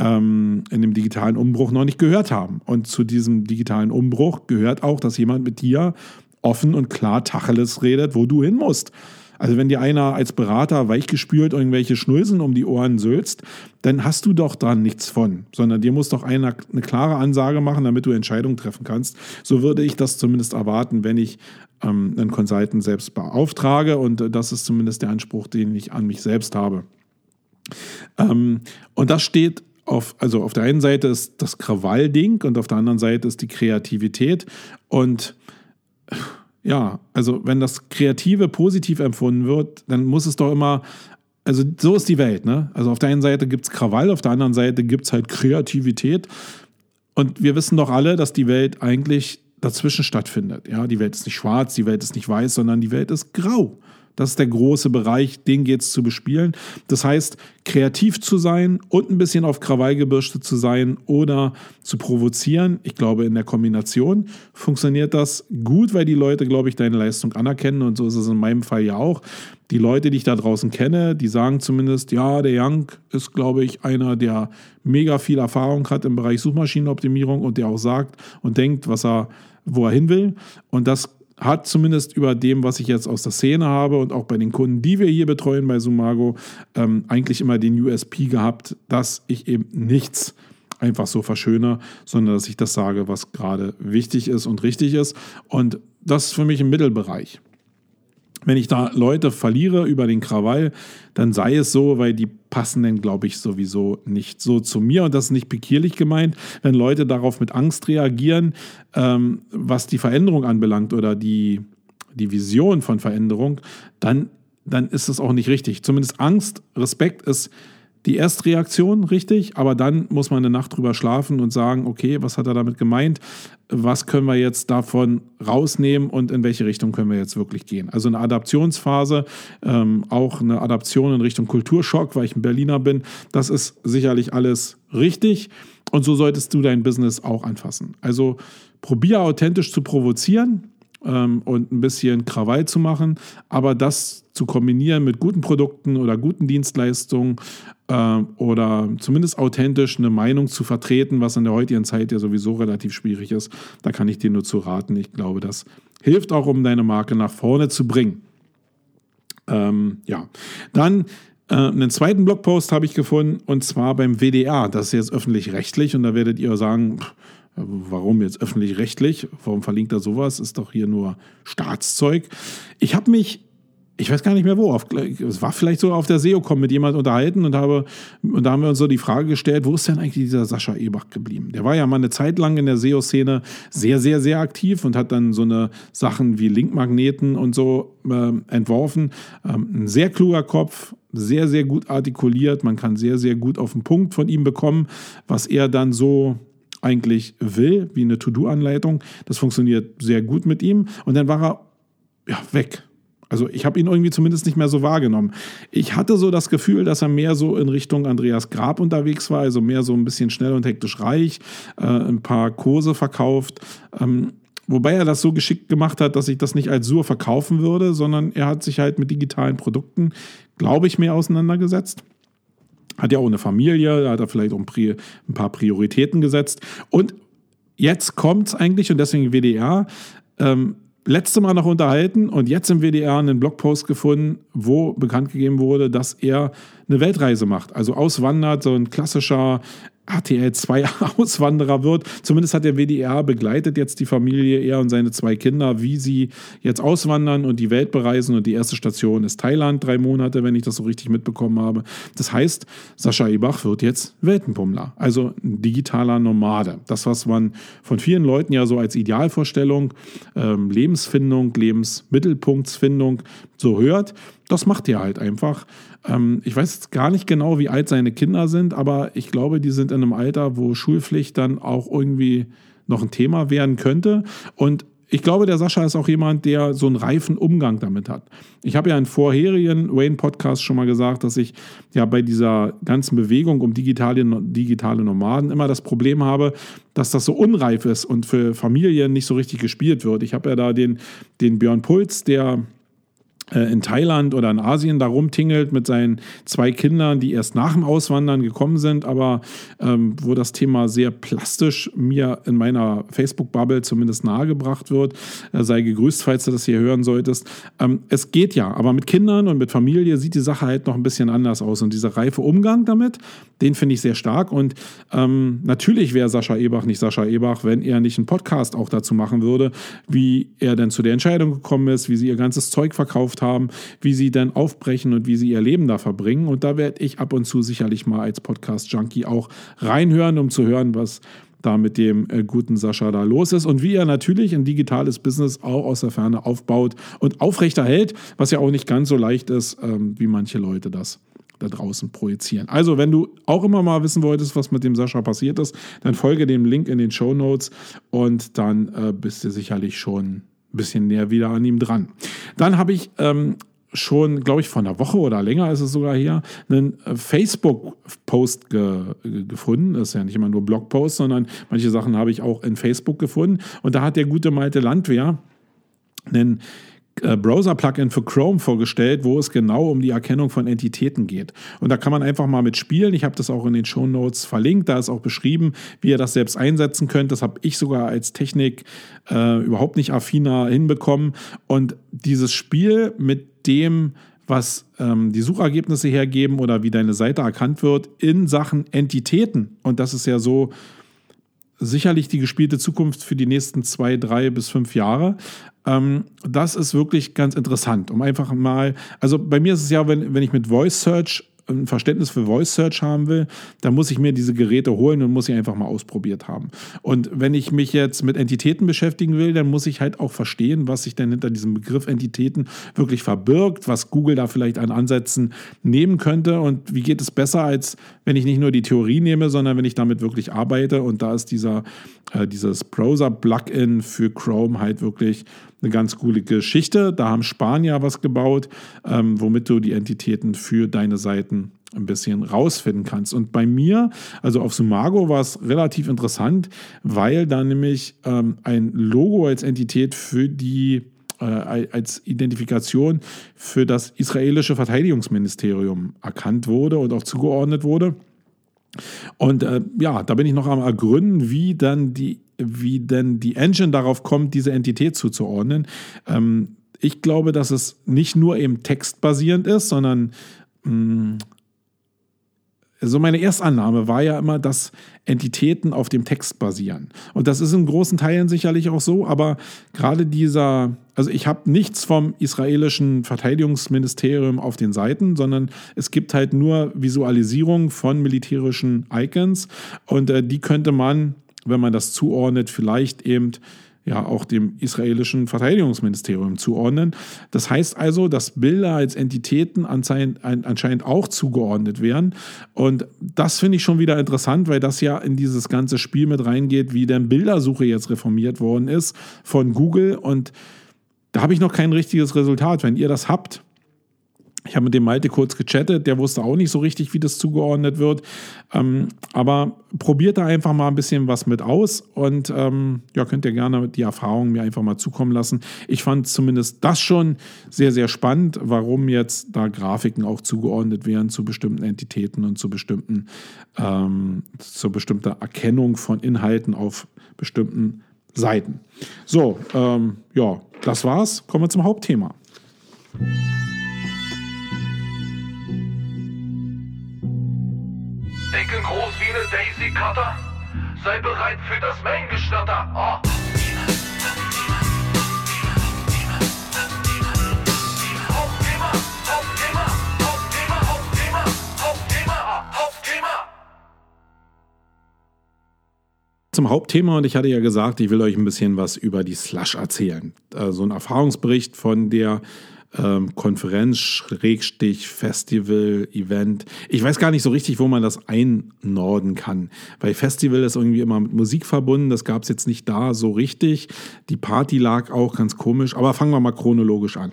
ähm, in dem digitalen Umbruch noch nicht gehört haben. Und zu diesem digitalen Umbruch gehört auch, dass jemand mit dir offen und klar Tacheles redet, wo du hin musst. Also wenn dir einer als Berater weichgespült irgendwelche Schnulsen um die Ohren sülzt, dann hast du doch da nichts von, sondern dir muss doch einer eine klare Ansage machen, damit du Entscheidungen treffen kannst. So würde ich das zumindest erwarten, wenn ich ähm, einen Consultant selbst beauftrage und äh, das ist zumindest der Anspruch, den ich an mich selbst habe. Ähm, und das steht auf, also auf der einen Seite ist das Krawallding und auf der anderen Seite ist die Kreativität und ja, also wenn das Kreative positiv empfunden wird, dann muss es doch immer, also so ist die Welt, ne? Also auf der einen Seite gibt es Krawall, auf der anderen Seite gibt es halt Kreativität. Und wir wissen doch alle, dass die Welt eigentlich dazwischen stattfindet. Ja, die Welt ist nicht schwarz, die Welt ist nicht weiß, sondern die Welt ist grau. Das ist der große Bereich, den geht es zu bespielen. Das heißt, kreativ zu sein und ein bisschen auf Krawall gebürstet zu sein oder zu provozieren. Ich glaube, in der Kombination funktioniert das gut, weil die Leute, glaube ich, deine Leistung anerkennen und so ist es in meinem Fall ja auch. Die Leute, die ich da draußen kenne, die sagen zumindest, ja, der Young ist, glaube ich, einer, der mega viel Erfahrung hat im Bereich Suchmaschinenoptimierung und der auch sagt und denkt, was er, wo er hin will. Und das hat zumindest über dem, was ich jetzt aus der Szene habe und auch bei den Kunden, die wir hier betreuen bei Sumago, ähm, eigentlich immer den USP gehabt, dass ich eben nichts einfach so verschöne, sondern dass ich das sage, was gerade wichtig ist und richtig ist. Und das ist für mich im Mittelbereich. Wenn ich da Leute verliere über den Krawall, dann sei es so, weil die passen dann, glaube ich, sowieso nicht so zu mir. Und das ist nicht pikierlich gemeint, wenn Leute darauf mit Angst reagieren, ähm, was die Veränderung anbelangt oder die, die Vision von Veränderung, dann, dann ist es auch nicht richtig. Zumindest Angst, Respekt ist die Erstreaktion richtig, aber dann muss man eine Nacht drüber schlafen und sagen, okay, was hat er damit gemeint? Was können wir jetzt davon rausnehmen und in welche Richtung können wir jetzt wirklich gehen? Also eine Adaptionsphase, ähm, auch eine Adaption in Richtung Kulturschock, weil ich ein Berliner bin, das ist sicherlich alles richtig und so solltest du dein Business auch anfassen. Also probier authentisch zu provozieren, ähm, und ein bisschen Krawall zu machen, aber das zu kombinieren mit guten Produkten oder guten Dienstleistungen äh, oder zumindest authentisch eine Meinung zu vertreten, was in der heutigen Zeit ja sowieso relativ schwierig ist, da kann ich dir nur zu raten. Ich glaube, das hilft auch, um deine Marke nach vorne zu bringen. Ähm, ja, dann äh, einen zweiten Blogpost habe ich gefunden und zwar beim WDR. Das ist jetzt öffentlich-rechtlich und da werdet ihr sagen, pff, Warum jetzt öffentlich-rechtlich? Warum verlinkt er sowas? Ist doch hier nur Staatszeug. Ich habe mich, ich weiß gar nicht mehr wo, auf, es war vielleicht so auf der SEO-Com mit jemand unterhalten und, habe, und da haben wir uns so die Frage gestellt, wo ist denn eigentlich dieser Sascha Ebach geblieben? Der war ja mal eine Zeit lang in der SEO-Szene sehr, sehr, sehr aktiv und hat dann so eine Sachen wie Linkmagneten und so äh, entworfen. Ähm, ein sehr kluger Kopf, sehr, sehr gut artikuliert. Man kann sehr, sehr gut auf den Punkt von ihm bekommen, was er dann so eigentlich will, wie eine To-Do-Anleitung. Das funktioniert sehr gut mit ihm. Und dann war er ja, weg. Also ich habe ihn irgendwie zumindest nicht mehr so wahrgenommen. Ich hatte so das Gefühl, dass er mehr so in Richtung Andreas Grab unterwegs war, also mehr so ein bisschen schnell und hektisch reich, äh, ein paar Kurse verkauft. Ähm, wobei er das so geschickt gemacht hat, dass ich das nicht als Sur verkaufen würde, sondern er hat sich halt mit digitalen Produkten, glaube ich, mehr auseinandergesetzt hat ja auch eine Familie, da hat er vielleicht auch ein paar Prioritäten gesetzt. Und jetzt kommt es eigentlich, und deswegen WDR, ähm, letzte Mal noch unterhalten und jetzt im WDR einen Blogpost gefunden, wo bekannt gegeben wurde, dass er eine Weltreise macht. Also auswandert, so ein klassischer RTL 2 Auswanderer wird. Zumindest hat der WDR begleitet jetzt die Familie, er und seine zwei Kinder, wie sie jetzt auswandern und die Welt bereisen. Und die erste Station ist Thailand, drei Monate, wenn ich das so richtig mitbekommen habe. Das heißt, Sascha Ebach wird jetzt Weltenbummler, also ein digitaler Nomade. Das, was man von vielen Leuten ja so als Idealvorstellung, ähm, Lebensfindung, Lebensmittelpunktsfindung so hört, das macht er halt einfach. Ähm, ich weiß gar nicht genau, wie alt seine Kinder sind, aber ich glaube, die sind in einem Alter, wo Schulpflicht dann auch irgendwie noch ein Thema werden könnte. Und ich glaube, der Sascha ist auch jemand, der so einen reifen Umgang damit hat. Ich habe ja in vorherigen Wayne-Podcasts schon mal gesagt, dass ich ja bei dieser ganzen Bewegung um digitale, digitale Nomaden immer das Problem habe, dass das so unreif ist und für Familien nicht so richtig gespielt wird. Ich habe ja da den, den Björn Puls, der in Thailand oder in Asien da rumtingelt mit seinen zwei Kindern, die erst nach dem Auswandern gekommen sind, aber ähm, wo das Thema sehr plastisch mir in meiner Facebook-Bubble zumindest nahegebracht wird. Äh, sei gegrüßt, falls du das hier hören solltest. Ähm, es geht ja, aber mit Kindern und mit Familie sieht die Sache halt noch ein bisschen anders aus. Und dieser reife Umgang damit, den finde ich sehr stark. Und ähm, natürlich wäre Sascha Ebach nicht Sascha Ebach, wenn er nicht einen Podcast auch dazu machen würde, wie er denn zu der Entscheidung gekommen ist, wie sie ihr ganzes Zeug verkauft haben, wie sie dann aufbrechen und wie sie ihr Leben da verbringen. Und da werde ich ab und zu sicherlich mal als Podcast-Junkie auch reinhören, um zu hören, was da mit dem äh, guten Sascha da los ist und wie er natürlich ein digitales Business auch aus der Ferne aufbaut und aufrechterhält, was ja auch nicht ganz so leicht ist, ähm, wie manche Leute das da draußen projizieren. Also, wenn du auch immer mal wissen wolltest, was mit dem Sascha passiert ist, dann folge dem Link in den Show Notes und dann äh, bist du sicherlich schon bisschen näher wieder an ihm dran. Dann habe ich ähm, schon, glaube ich, vor einer Woche oder länger ist es sogar hier, einen äh, Facebook-Post ge gefunden. Das ist ja nicht immer nur Blogpost, sondern manche Sachen habe ich auch in Facebook gefunden. Und da hat der gute Malte Landwehr einen Browser-Plugin für Chrome vorgestellt, wo es genau um die Erkennung von Entitäten geht. Und da kann man einfach mal mitspielen. Ich habe das auch in den Show Notes verlinkt. Da ist auch beschrieben, wie ihr das selbst einsetzen könnt. Das habe ich sogar als Technik äh, überhaupt nicht affiner hinbekommen. Und dieses Spiel mit dem, was ähm, die Suchergebnisse hergeben oder wie deine Seite erkannt wird in Sachen Entitäten. Und das ist ja so sicherlich die gespielte Zukunft für die nächsten zwei, drei bis fünf Jahre. Ähm, das ist wirklich ganz interessant, um einfach mal, also bei mir ist es ja, wenn, wenn ich mit Voice Search ein Verständnis für Voice Search haben will, dann muss ich mir diese Geräte holen und muss sie einfach mal ausprobiert haben. Und wenn ich mich jetzt mit Entitäten beschäftigen will, dann muss ich halt auch verstehen, was sich denn hinter diesem Begriff Entitäten wirklich verbirgt, was Google da vielleicht an Ansätzen nehmen könnte und wie geht es besser, als wenn ich nicht nur die Theorie nehme, sondern wenn ich damit wirklich arbeite. Und da ist dieser, äh, dieses Browser-Plugin für Chrome halt wirklich eine ganz coole Geschichte. Da haben Spanier was gebaut, ähm, womit du die Entitäten für deine Seiten ein bisschen rausfinden kannst. Und bei mir, also auf Sumago, war es relativ interessant, weil da nämlich ähm, ein Logo als Entität für die äh, als Identifikation für das israelische Verteidigungsministerium erkannt wurde und auch zugeordnet wurde. Und äh, ja, da bin ich noch am ergründen, wie dann die wie denn die Engine darauf kommt, diese Entität zuzuordnen. Ähm, ich glaube, dass es nicht nur eben textbasierend ist, sondern mh, mm, so meine Erstannahme war ja immer, dass Entitäten auf dem Text basieren. Und das ist in großen Teilen sicherlich auch so, aber gerade dieser, also ich habe nichts vom israelischen Verteidigungsministerium auf den Seiten, sondern es gibt halt nur Visualisierung von militärischen Icons und äh, die könnte man wenn man das zuordnet, vielleicht eben ja auch dem israelischen Verteidigungsministerium zuordnen. Das heißt also, dass Bilder als Entitäten anscheinend auch zugeordnet werden. Und das finde ich schon wieder interessant, weil das ja in dieses ganze Spiel mit reingeht, wie denn Bildersuche jetzt reformiert worden ist von Google. Und da habe ich noch kein richtiges Resultat. Wenn ihr das habt, ich habe mit dem Malte kurz gechattet, der wusste auch nicht so richtig, wie das zugeordnet wird. Ähm, aber probiert da einfach mal ein bisschen was mit aus und ähm, ja, könnt ihr gerne die Erfahrungen mir einfach mal zukommen lassen. Ich fand zumindest das schon sehr, sehr spannend, warum jetzt da Grafiken auch zugeordnet werden zu bestimmten Entitäten und zu bestimmten, ähm, zu bestimmter Erkennung von Inhalten auf bestimmten Seiten. So, ähm, ja, das war's. Kommen wir zum Hauptthema.
Daisy Cutter. Sei bereit für das Main-Geschnatter. Oh. Hauptthema, Hauptthema.
Zum Hauptthema und ich hatte ja gesagt, ich will euch ein bisschen was über die Slush erzählen. So also ein Erfahrungsbericht von der ähm, Konferenz, Schrägstich, Festival, Event. Ich weiß gar nicht so richtig, wo man das einnorden kann. Weil Festival ist irgendwie immer mit Musik verbunden. Das gab es jetzt nicht da so richtig. Die Party lag auch ganz komisch. Aber fangen wir mal chronologisch an.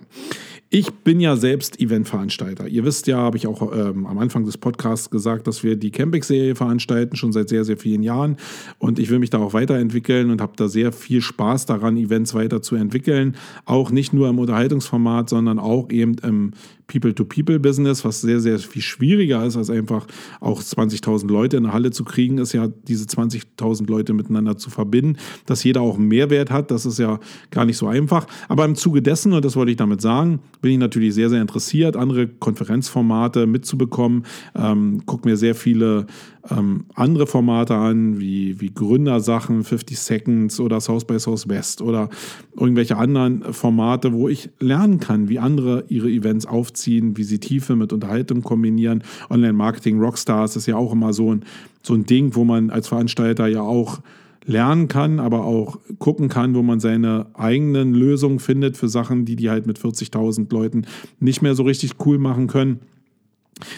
Ich bin ja selbst Eventveranstalter. Ihr wisst ja, habe ich auch ähm, am Anfang des Podcasts gesagt, dass wir die Camping-Serie veranstalten, schon seit sehr, sehr vielen Jahren. Und ich will mich da auch weiterentwickeln und habe da sehr viel Spaß daran, Events weiterzuentwickeln. Auch nicht nur im Unterhaltungsformat, sondern auch eben im People-to-People-Business, was sehr, sehr viel schwieriger ist, als einfach auch 20.000 Leute in eine Halle zu kriegen, ist ja diese 20.000 Leute miteinander zu verbinden, dass jeder auch einen Mehrwert hat. Das ist ja gar nicht so einfach. Aber im Zuge dessen, und das wollte ich damit sagen, bin ich natürlich sehr, sehr interessiert, andere Konferenzformate mitzubekommen. Ähm, guck mir sehr viele ähm, andere Formate an, wie, wie Gründersachen, 50 Seconds oder South by Southwest oder irgendwelche anderen Formate, wo ich lernen kann, wie andere ihre Events aufziehen, wie sie Tiefe mit Unterhaltung kombinieren. Online-Marketing, Rockstars ist ja auch immer so ein, so ein Ding, wo man als Veranstalter ja auch lernen kann, aber auch gucken kann, wo man seine eigenen Lösungen findet für Sachen, die die halt mit 40.000 Leuten nicht mehr so richtig cool machen können.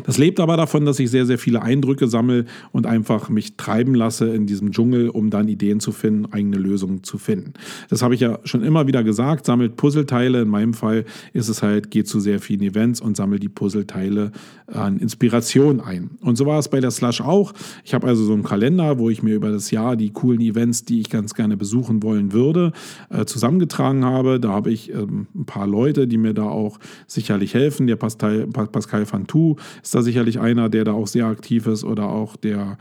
Das lebt aber davon, dass ich sehr, sehr viele Eindrücke sammle und einfach mich treiben lasse in diesem Dschungel, um dann Ideen zu finden, eigene Lösungen zu finden. Das habe ich ja schon immer wieder gesagt, sammelt Puzzleteile. In meinem Fall ist es halt, geht zu sehr vielen Events und sammelt die Puzzleteile an Inspiration ein. Und so war es bei der Slush auch. Ich habe also so einen Kalender, wo ich mir über das Jahr die coolen Events, die ich ganz gerne besuchen wollen würde, äh, zusammengetragen habe. Da habe ich ähm, ein paar Leute, die mir da auch sicherlich helfen. Der Pascal, Pascal Fantou, ist da sicherlich einer, der da auch sehr aktiv ist oder auch der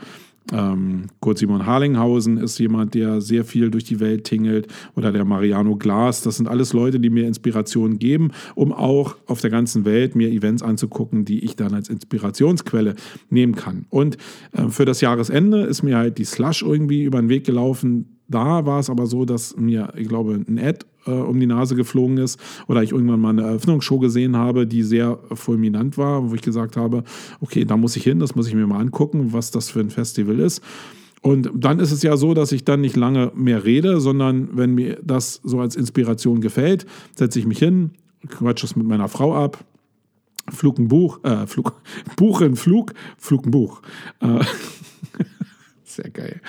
ähm, Kurt Simon Harlinghausen ist jemand, der sehr viel durch die Welt tingelt oder der Mariano Glas. Das sind alles Leute, die mir Inspiration geben, um auch auf der ganzen Welt mir Events anzugucken, die ich dann als Inspirationsquelle nehmen kann. Und äh, für das Jahresende ist mir halt die Slush irgendwie über den Weg gelaufen. Da war es aber so, dass mir, ich glaube, ein Ad äh, um die Nase geflogen ist oder ich irgendwann mal eine Eröffnungsshow gesehen habe, die sehr fulminant war, wo ich gesagt habe, okay, da muss ich hin, das muss ich mir mal angucken, was das für ein Festival ist. Und dann ist es ja so, dass ich dann nicht lange mehr rede, sondern wenn mir das so als Inspiration gefällt, setze ich mich hin, quatsche es mit meiner Frau ab, Flug ein Buch, äh, Flug, Buch in Flug, Flug ein Buch. Äh, sehr geil.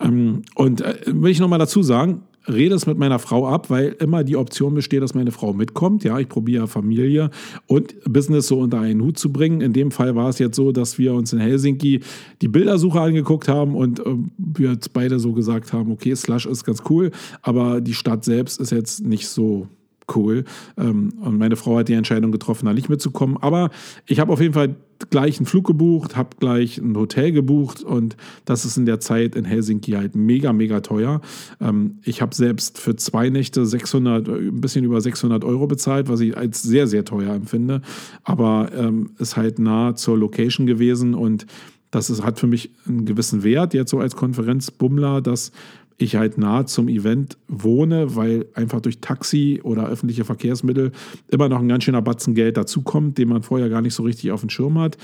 Ähm, und äh, will ich nochmal dazu sagen, rede es mit meiner Frau ab, weil immer die Option besteht, dass meine Frau mitkommt. Ja, ich probiere Familie und Business so unter einen Hut zu bringen. In dem Fall war es jetzt so, dass wir uns in Helsinki die Bildersuche angeguckt haben und äh, wir jetzt beide so gesagt haben, okay, Slush ist ganz cool, aber die Stadt selbst ist jetzt nicht so cool. Ähm, und meine Frau hat die Entscheidung getroffen, da nicht mitzukommen. Aber ich habe auf jeden Fall gleich einen Flug gebucht, habe gleich ein Hotel gebucht und das ist in der Zeit in Helsinki halt mega, mega teuer. Ähm, ich habe selbst für zwei Nächte 600, ein bisschen über 600 Euro bezahlt, was ich als sehr, sehr teuer empfinde. Aber ähm, ist halt nah zur Location gewesen und das ist, hat für mich einen gewissen Wert, jetzt so als Konferenzbummler, dass ich halt nah zum Event wohne, weil einfach durch Taxi oder öffentliche Verkehrsmittel immer noch ein ganz schöner Batzen Geld dazukommt, den man vorher gar nicht so richtig auf dem Schirm hat.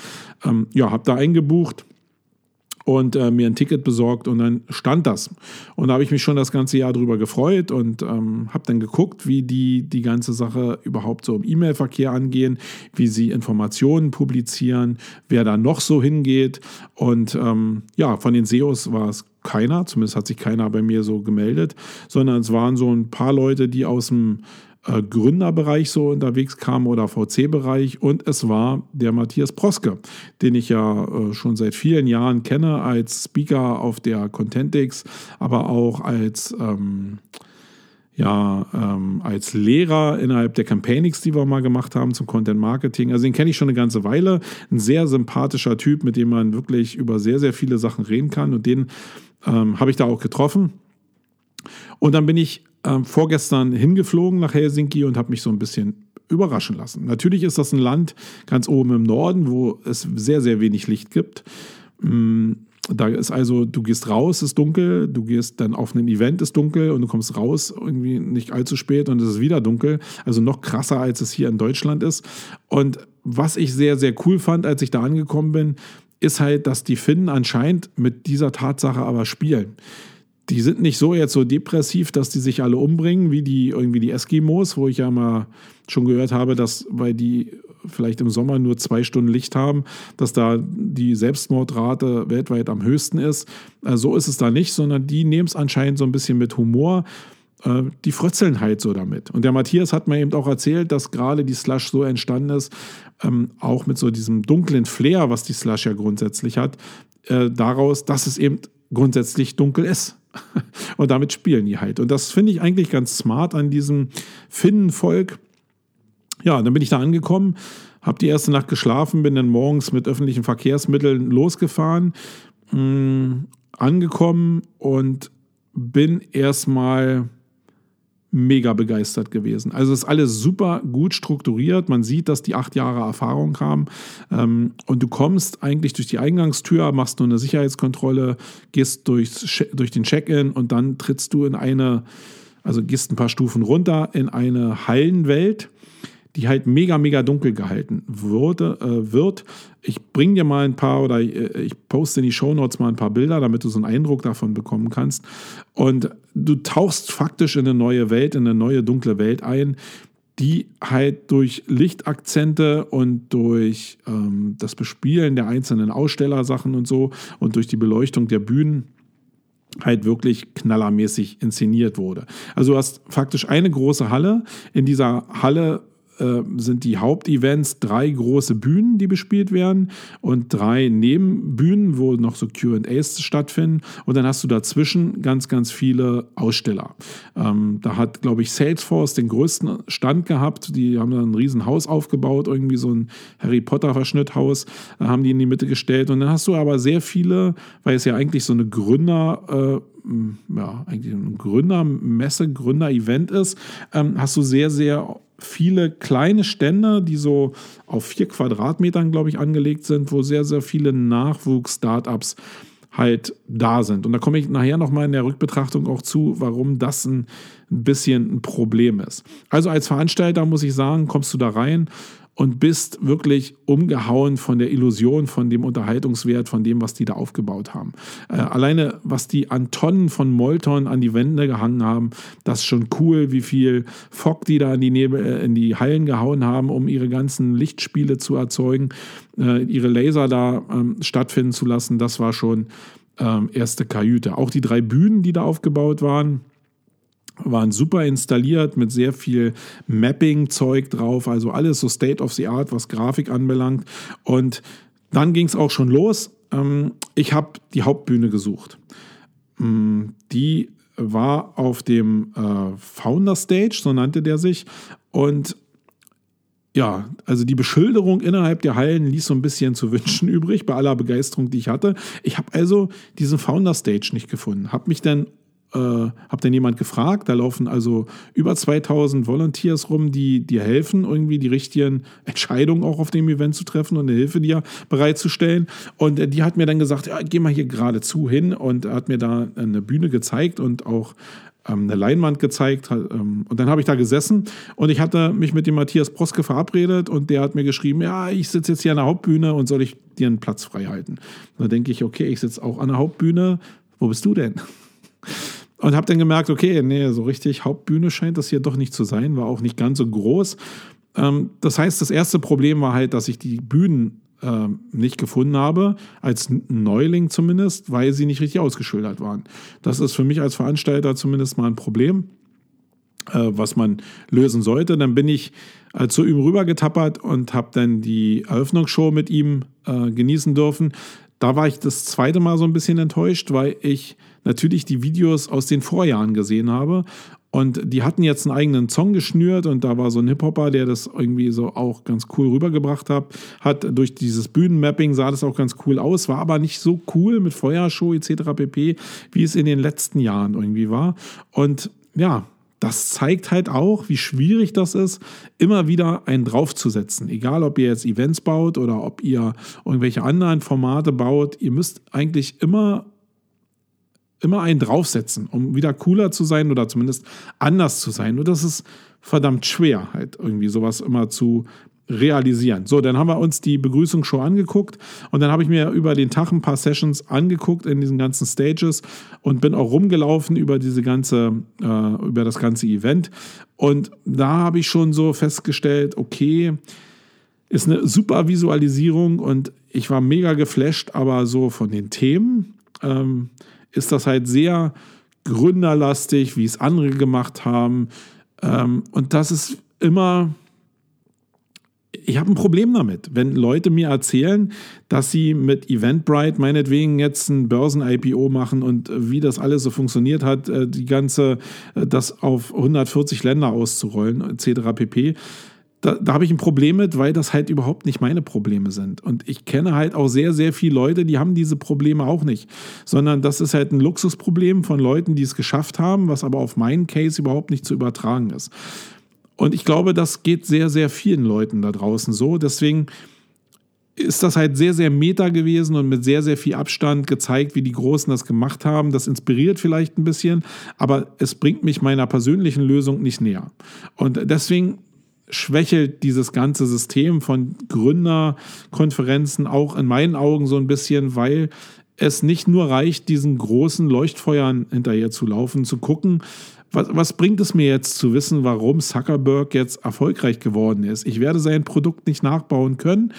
Ähm, ja, habe da eingebucht und äh, mir ein Ticket besorgt und dann stand das. Und da habe ich mich schon das ganze Jahr drüber gefreut und ähm, habe dann geguckt, wie die die ganze Sache überhaupt so im E-Mail-Verkehr angehen, wie sie Informationen publizieren, wer da noch so hingeht. Und ähm, ja, von den SEOs war es keiner, zumindest hat sich keiner bei mir so gemeldet, sondern es waren so ein paar Leute, die aus dem äh, Gründerbereich so unterwegs kamen oder VC-Bereich und es war der Matthias Proske, den ich ja äh, schon seit vielen Jahren kenne als Speaker auf der Contentix, aber auch als ähm, ja, ähm, als Lehrer innerhalb der Campaignix, die wir mal gemacht haben zum Content Marketing. Also den kenne ich schon eine ganze Weile. Ein sehr sympathischer Typ, mit dem man wirklich über sehr, sehr viele Sachen reden kann. Und den ähm, habe ich da auch getroffen. Und dann bin ich ähm, vorgestern hingeflogen nach Helsinki und habe mich so ein bisschen überraschen lassen. Natürlich ist das ein Land ganz oben im Norden, wo es sehr, sehr wenig Licht gibt. Mm, da ist also, du gehst raus, ist dunkel, du gehst dann auf ein Event, ist dunkel und du kommst raus irgendwie nicht allzu spät und es ist wieder dunkel. Also noch krasser, als es hier in Deutschland ist. Und was ich sehr, sehr cool fand, als ich da angekommen bin, ist halt, dass die Finnen anscheinend mit dieser Tatsache aber spielen die sind nicht so jetzt so depressiv, dass die sich alle umbringen, wie die irgendwie die Eskimos, wo ich ja mal schon gehört habe, dass weil die vielleicht im Sommer nur zwei Stunden Licht haben, dass da die Selbstmordrate weltweit am höchsten ist. Also so ist es da nicht, sondern die nehmen es anscheinend so ein bisschen mit Humor. äh, die frötzeln halt so damit. Und der Matthias hat mir eben auch erzählt, dass gerade die Slush so entstanden ist, ähm, auch mit so diesem dunklen Flair, was die Slush ja grundsätzlich hat, äh, daraus, dass es eben grundsätzlich dunkel ist. Und damit spielen die halt. Und das finde ich eigentlich ganz smart an diesem Finnenvolk. Ja, dann bin ich da angekommen, habe die erste Nacht geschlafen, bin dann morgens mit öffentlichen Verkehrsmitteln losgefahren, mh, angekommen und bin erstmal mega begeistert gewesen. Also ist alles super gut strukturiert. Man sieht, dass die acht Jahre Erfahrung haben. Ähm, und du kommst eigentlich durch die Eingangstür, machst nur eine Sicherheitskontrolle, gehst durchs, durch den Check-in und dann trittst du in eine, also gehst ein paar Stufen runter in eine Hallenwelt die halt mega, mega dunkel gehalten würde, äh, wird. Ich bringe dir mal ein paar oder äh, ich poste in die Shownotes mal ein paar Bilder, damit du so einen Eindruck davon bekommen kannst. Und du tauchst faktisch in eine neue Welt, in eine neue dunkle Welt ein, die halt durch Lichtakzente und durch ähm, das Bespielen der einzelnen Ausstellersachen und so und durch die Beleuchtung der Bühnen halt wirklich knallermäßig inszeniert wurde. Also du hast faktisch eine große Halle. In dieser Halle äh, sind die Hauptevents drei große Bühnen, die bespielt werden und drei Nebenbühnen, wo noch so QAs stattfinden. Und dann hast du dazwischen ganz, ganz viele Aussteller. Ähm, da hat, glaube ich, Salesforce den größten Stand gehabt. Die haben dann ein Riesenhaus aufgebaut, irgendwie so ein Harry Potter-Verschnitthaus, äh, haben die in die Mitte gestellt. Und dann hast du aber sehr viele, weil es ja eigentlich so eine Gründer- äh, ja, eigentlich ein Gründermesse, Gründer-Event ist, ähm, hast du sehr, sehr viele kleine Stände, die so auf vier Quadratmetern, glaube ich, angelegt sind, wo sehr, sehr viele Nachwuchs-Startups halt da sind. Und da komme ich nachher nochmal in der Rückbetrachtung auch zu, warum das ein bisschen ein Problem ist. Also als Veranstalter muss ich sagen, kommst du da rein und bist wirklich umgehauen von der Illusion, von dem Unterhaltungswert, von dem, was die da aufgebaut haben. Äh, alleine, was die an Tonnen von Molton an die Wände gehangen haben, das ist schon cool, wie viel Fock die da in die, Nebel, äh, in die Hallen gehauen haben, um ihre ganzen Lichtspiele zu erzeugen, äh, ihre Laser da ähm, stattfinden zu lassen. Das war schon ähm, erste Kajüte. Auch die drei Bühnen, die da aufgebaut waren, waren super installiert mit sehr viel Mapping-Zeug drauf, also alles so State of the Art, was Grafik anbelangt. Und dann ging es auch schon los. Ähm, ich habe die Hauptbühne gesucht. Mm, die war auf dem äh, Founder Stage, so nannte der sich. Und ja, also die Beschilderung innerhalb der Hallen ließ so ein bisschen zu wünschen übrig, bei aller Begeisterung, die ich hatte. Ich habe also diesen Founder Stage nicht gefunden, habe mich dann äh, habe dann jemand gefragt. Da laufen also über 2000 Volunteers rum, die dir helfen, irgendwie die richtigen Entscheidungen auch auf dem Event zu treffen und eine Hilfe dir bereitzustellen. Und äh, die hat mir dann gesagt, ja, geh mal hier geradezu hin und hat mir da eine Bühne gezeigt und auch ähm, eine Leinwand gezeigt. Ähm, und dann habe ich da gesessen und ich hatte mich mit dem Matthias Proske verabredet und der hat mir geschrieben, ja, ich sitze jetzt hier an der Hauptbühne und soll ich dir einen Platz frei halten? Da denke ich, okay, ich sitze auch an der Hauptbühne. Wo bist du denn? Und habe dann gemerkt, okay, nee, so richtig Hauptbühne scheint das hier doch nicht zu sein, war auch nicht ganz so groß. Ähm, das heißt, das erste Problem war halt, dass ich die Bühnen äh, nicht gefunden habe, als Neuling zumindest, weil sie nicht richtig ausgeschildert waren. Das ist für mich als Veranstalter zumindest mal ein Problem, äh, was man lösen sollte. Dann bin ich äh, zu ihm rübergetappert und habe dann die Eröffnungsshow mit ihm äh, genießen dürfen. Da war ich das zweite Mal so ein bisschen enttäuscht, weil ich natürlich die Videos aus den Vorjahren gesehen habe. Und die hatten jetzt einen eigenen Song geschnürt und da war so ein Hip-Hopper, der das irgendwie so auch ganz cool rübergebracht hat. Hat durch dieses Bühnenmapping sah das auch ganz cool aus, war aber nicht so cool mit Feuershow etc. pp, wie es in den letzten Jahren irgendwie war. Und ja, das zeigt halt auch, wie schwierig das ist, immer wieder einen draufzusetzen. Egal, ob ihr jetzt Events baut oder ob ihr irgendwelche anderen Formate baut, ihr müsst eigentlich immer immer einen draufsetzen, um wieder cooler zu sein oder zumindest anders zu sein. Und das ist verdammt schwer, halt irgendwie sowas immer zu realisieren. So, dann haben wir uns die Begrüßungsshow angeguckt und dann habe ich mir über den Tag ein paar Sessions angeguckt in diesen ganzen Stages und bin auch rumgelaufen über diese ganze, äh, über das ganze Event. Und da habe ich schon so festgestellt, okay, ist eine super Visualisierung und ich war mega geflasht, aber so von den Themen ähm, ist das halt sehr gründerlastig, wie es andere gemacht haben. Ähm, und das ist immer, ich habe ein Problem damit, wenn Leute mir erzählen, dass sie mit Eventbrite meinetwegen jetzt ein Börsen-IPO machen und wie das alles so funktioniert hat, äh, die ganze, äh, das auf 140 Länder auszurollen, etc. pp da, da habe ich ein Problem mit, weil das halt überhaupt nicht meine Probleme sind. Und ich kenne halt auch sehr, sehr viele Leute, die haben diese Probleme auch nicht. Sondern das ist halt ein Luxusproblem von Leuten, die es geschafft haben, was aber auf meinen Case überhaupt nicht zu übertragen ist. Und ich glaube, das geht sehr, sehr vielen Leuten da draußen so. Deswegen ist das halt sehr, sehr meta gewesen und mit sehr, sehr viel Abstand gezeigt, wie die Großen das gemacht haben. Das inspiriert vielleicht ein bisschen, aber es bringt mich meiner persönlichen Lösung nicht näher. Und deswegen schwächelt dieses ganze System von Gründerkonferenzen auch in meinen Augen so ein bisschen, weil es nicht nur reicht, diesen großen Leuchtfeuern hinterher zu laufen, zu gucken, was, was bringt es mir jetzt zu wissen, warum Zuckerberg jetzt erfolgreich geworden ist? Ich werde sein Produkt nicht nachbauen können.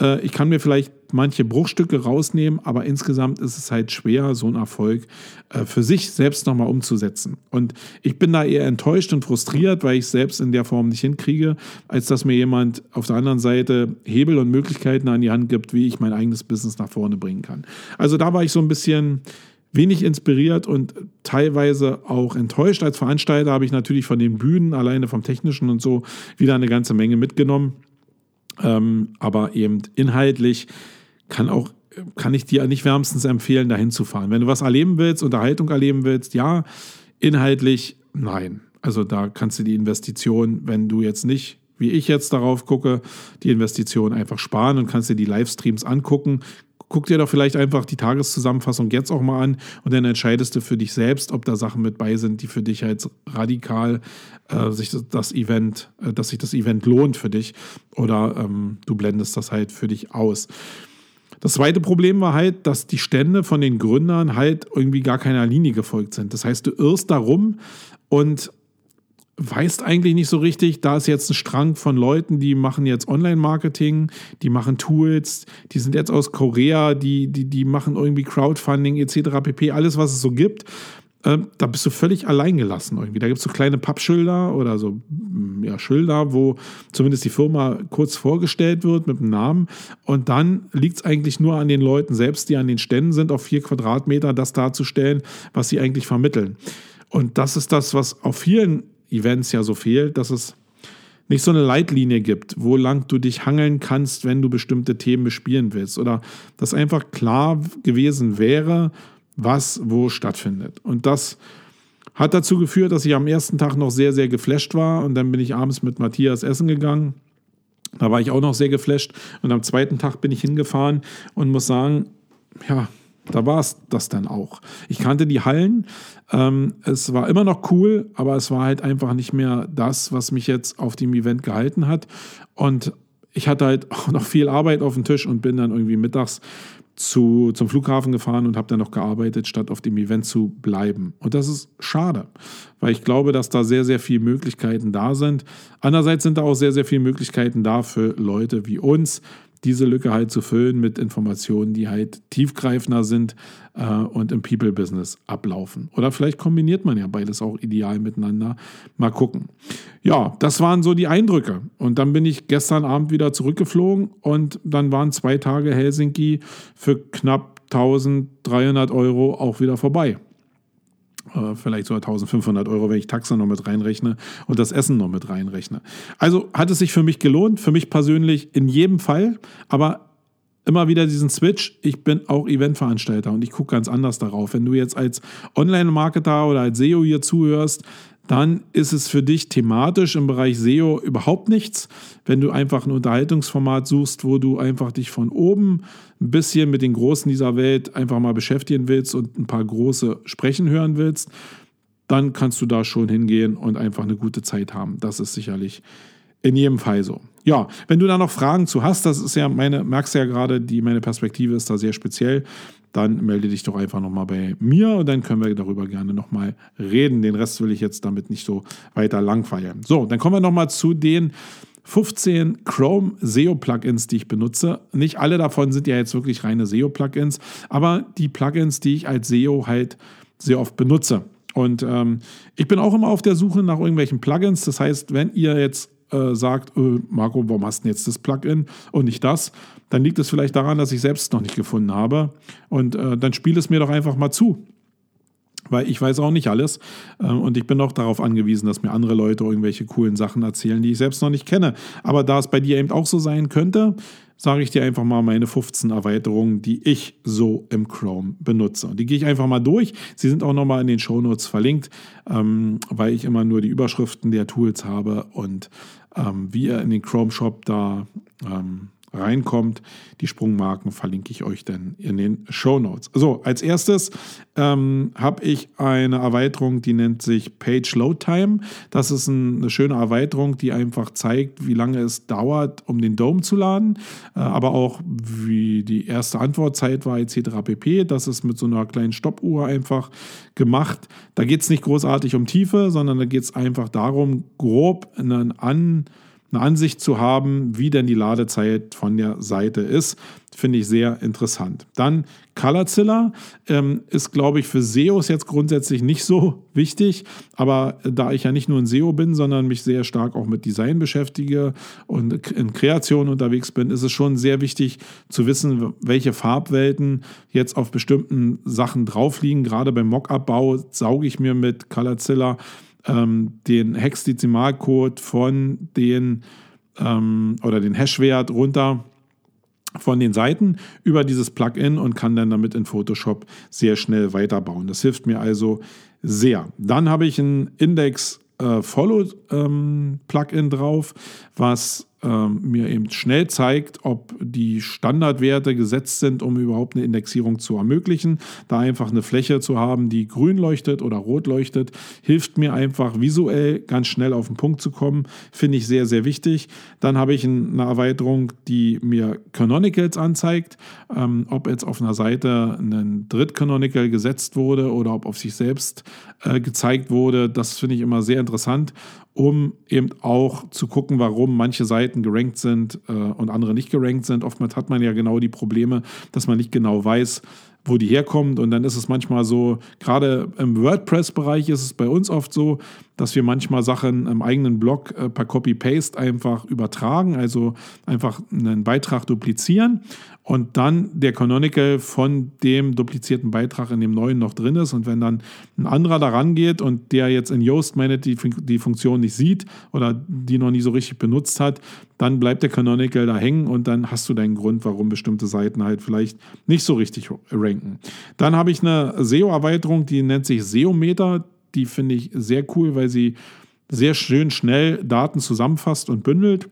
Äh, ich kann mir vielleicht manche Bruchstücke rausnehmen, aber insgesamt ist es halt schwer, so einen Erfolg äh, für sich selbst nochmal umzusetzen. Und ich bin da eher enttäuscht und frustriert, weil ich es selbst in der Form nicht hinkriege, als dass mir jemand auf der anderen Seite Hebel und Möglichkeiten an die Hand gibt, wie ich mein eigenes Business nach vorne bringen kann. Also da war ich so ein bisschen wenig inspiriert und teilweise auch enttäuscht. Als Veranstalter habe ich natürlich von den Bühnen, alleine vom Technischen und so, wieder eine ganze Menge mitgenommen. Ähm, aber eben inhaltlich kann auch kann ich dir nicht wärmstens empfehlen, dahin zu fahren. Wenn du was erleben willst, Unterhaltung erleben willst, ja, inhaltlich nein. Also da kannst du die Investition, wenn du jetzt nicht wie ich jetzt darauf gucke, die Investition einfach sparen und kannst dir die Livestreams angucken. Guck dir doch vielleicht einfach die Tageszusammenfassung jetzt auch mal an und dann entscheidest du für dich selbst, ob da Sachen mit bei sind, die für dich halt radikal äh, sich das Event, äh, dass sich das Event lohnt für dich oder ähm, du blendest das halt für dich aus. Das zweite Problem war halt, dass die Stände von den Gründern halt irgendwie gar keiner Linie gefolgt sind. Das heißt, du irrst darum und weißt eigentlich nicht so richtig, da ist jetzt ein Strang von Leuten, die machen jetzt Online-Marketing, die machen Tools, die sind jetzt aus Korea, die, die, die machen irgendwie Crowdfunding etc. pp. Alles, was es so gibt. Äh, da bist du völlig alleingelassen irgendwie. Da gibt es so kleine Pappschilder oder so mm, ja, Schilder, wo zumindest die Firma kurz vorgestellt wird mit dem Namen. Und dann liegt es eigentlich nur an den Leuten selbst, die an den Ständen sind, auf vier Quadratmeter das darzustellen, was sie eigentlich vermitteln. Und das ist das, was auf vielen Events ja so fehlt, dass es nicht so eine Leitlinie gibt, wo lang du dich hangeln kannst, wenn du bestimmte Themen bespielen willst. Oder dass einfach klar gewesen wäre, was wo stattfindet. Und das hat dazu geführt, dass ich am ersten Tag noch sehr, sehr geflasht war. Und dann bin ich abends mit Matthias essen gegangen. Da war ich auch noch sehr geflasht. Und am zweiten Tag bin ich hingefahren und muss sagen, ja, da war es das dann auch. Ich kannte die Hallen. Ähm, es war immer noch cool, aber es war halt einfach nicht mehr das, was mich jetzt auf dem Event gehalten hat. Und ich hatte halt auch noch viel Arbeit auf dem Tisch und bin dann irgendwie mittags zu, zum Flughafen gefahren und habe dann noch gearbeitet, statt auf dem Event zu bleiben. Und das ist schade, weil ich glaube, dass da sehr, sehr viele Möglichkeiten da sind. Andererseits sind da auch sehr, sehr viele Möglichkeiten da für Leute wie uns, diese Lücke halt zu füllen mit Informationen, die halt tiefgreifender sind äh, und im People-Business ablaufen. Oder vielleicht kombiniert man ja beides auch ideal miteinander. Mal gucken. Ja, das waren so die Eindrücke. Und dann bin ich gestern Abend wieder zurückgeflogen und dann waren zwei Tage Helsinki für knapp 1300 Euro auch wieder vorbei. Äh, vielleicht sogar 1500 Euro, wenn ich Taxa noch mit reinrechne und das Essen noch mit reinrechne. Also hat es sich für mich gelohnt, für mich persönlich in jedem Fall, aber immer wieder diesen Switch. Ich bin auch Eventveranstalter und ich gucke ganz anders darauf. Wenn du jetzt als Online-Marketer oder als SEO hier zuhörst, dann ist es für dich thematisch im Bereich SEO überhaupt nichts. Wenn du einfach ein Unterhaltungsformat suchst, wo du einfach dich von oben ein bisschen mit den Großen dieser Welt einfach mal beschäftigen willst und ein paar große sprechen hören willst, dann kannst du da schon hingehen und einfach eine gute Zeit haben. Das ist sicherlich in jedem Fall so. Ja, wenn du da noch Fragen zu hast, das ist ja meine, merkst du ja gerade, die meine Perspektive ist da sehr speziell, dann melde dich doch einfach nochmal bei mir und dann können wir darüber gerne nochmal reden. Den Rest will ich jetzt damit nicht so weiter langfeiern. So, dann kommen wir nochmal zu den 15 Chrome SEO-Plugins, die ich benutze. Nicht alle davon sind ja jetzt wirklich reine SEO-Plugins, aber die Plugins, die ich als SEO halt sehr oft benutze. Und ähm, ich bin auch immer auf der Suche nach irgendwelchen Plugins. Das heißt, wenn ihr jetzt äh, sagt, äh, Marco, warum hast du denn jetzt das Plugin und nicht das, dann liegt es vielleicht daran, dass ich selbst noch nicht gefunden habe. Und äh, dann spiel es mir doch einfach mal zu weil ich weiß auch nicht alles ähm, und ich bin auch darauf angewiesen, dass mir andere Leute irgendwelche coolen Sachen erzählen, die ich selbst noch nicht kenne. Aber da es bei dir eben auch so sein könnte, sage ich dir einfach mal meine 15 Erweiterungen, die ich so im Chrome benutze. Die gehe ich einfach mal durch. Sie sind auch nochmal in den Shownotes verlinkt, ähm, weil ich immer nur die Überschriften der Tools habe und ähm, wie ihr in den Chrome Shop da reinkommt. Die Sprungmarken verlinke ich euch dann in den Show Notes. So, als erstes ähm, habe ich eine Erweiterung, die nennt sich Page Load Time. Das ist ein, eine schöne Erweiterung, die einfach zeigt, wie lange es dauert, um den Dome zu laden, äh, aber auch wie die erste Antwortzeit war etc. pp. Das ist mit so einer kleinen Stoppuhr einfach gemacht. Da geht es nicht großartig um Tiefe, sondern da geht es einfach darum, grob einen An eine Ansicht zu haben, wie denn die Ladezeit von der Seite ist. Finde ich sehr interessant. Dann Colorzilla ähm, ist, glaube ich, für SEOs jetzt grundsätzlich nicht so wichtig. Aber da ich ja nicht nur ein SEO bin, sondern mich sehr stark auch mit Design beschäftige und in Kreation unterwegs bin, ist es schon sehr wichtig zu wissen, welche Farbwelten jetzt auf bestimmten Sachen drauf liegen. Gerade beim Mockup-Bau sauge ich mir mit Colorzilla ähm, den Hexdezimalcode von den ähm, oder den Hashwert runter von den Seiten über dieses Plugin und kann dann damit in Photoshop sehr schnell weiterbauen. Das hilft mir also sehr. Dann habe ich ein Index äh, Follow ähm, Plugin drauf, was ähm, mir eben schnell zeigt, ob die Standardwerte gesetzt sind, um überhaupt eine Indexierung zu ermöglichen. Da einfach eine Fläche zu haben, die grün leuchtet oder rot leuchtet, hilft mir einfach visuell ganz schnell auf den Punkt zu kommen. Finde ich sehr, sehr wichtig. Dann habe ich eine Erweiterung, die mir Canonicals anzeigt, ähm, ob jetzt auf einer Seite ein Dritt-Canonical gesetzt wurde oder ob auf sich selbst äh, gezeigt wurde. Das finde ich immer sehr interessant um eben auch zu gucken, warum manche Seiten gerankt sind äh, und andere nicht gerankt sind. Oftmals hat man ja genau die Probleme, dass man nicht genau weiß, wo die herkommt. Und dann ist es manchmal so, gerade im WordPress-Bereich ist es bei uns oft so, dass wir manchmal Sachen im eigenen Blog äh, per Copy-Paste einfach übertragen, also einfach einen Beitrag duplizieren und dann der Canonical von dem duplizierten Beitrag in dem neuen noch drin ist. Und wenn dann ein anderer daran geht und der jetzt in Yoast Manage die, die Funktion nicht sieht oder die noch nie so richtig benutzt hat, dann bleibt der Canonical da hängen und dann hast du deinen Grund, warum bestimmte Seiten halt vielleicht nicht so richtig ranken. Dann habe ich eine SEO-Erweiterung, die nennt sich SEO-Meter. Die finde ich sehr cool, weil sie sehr schön schnell Daten zusammenfasst und bündelt.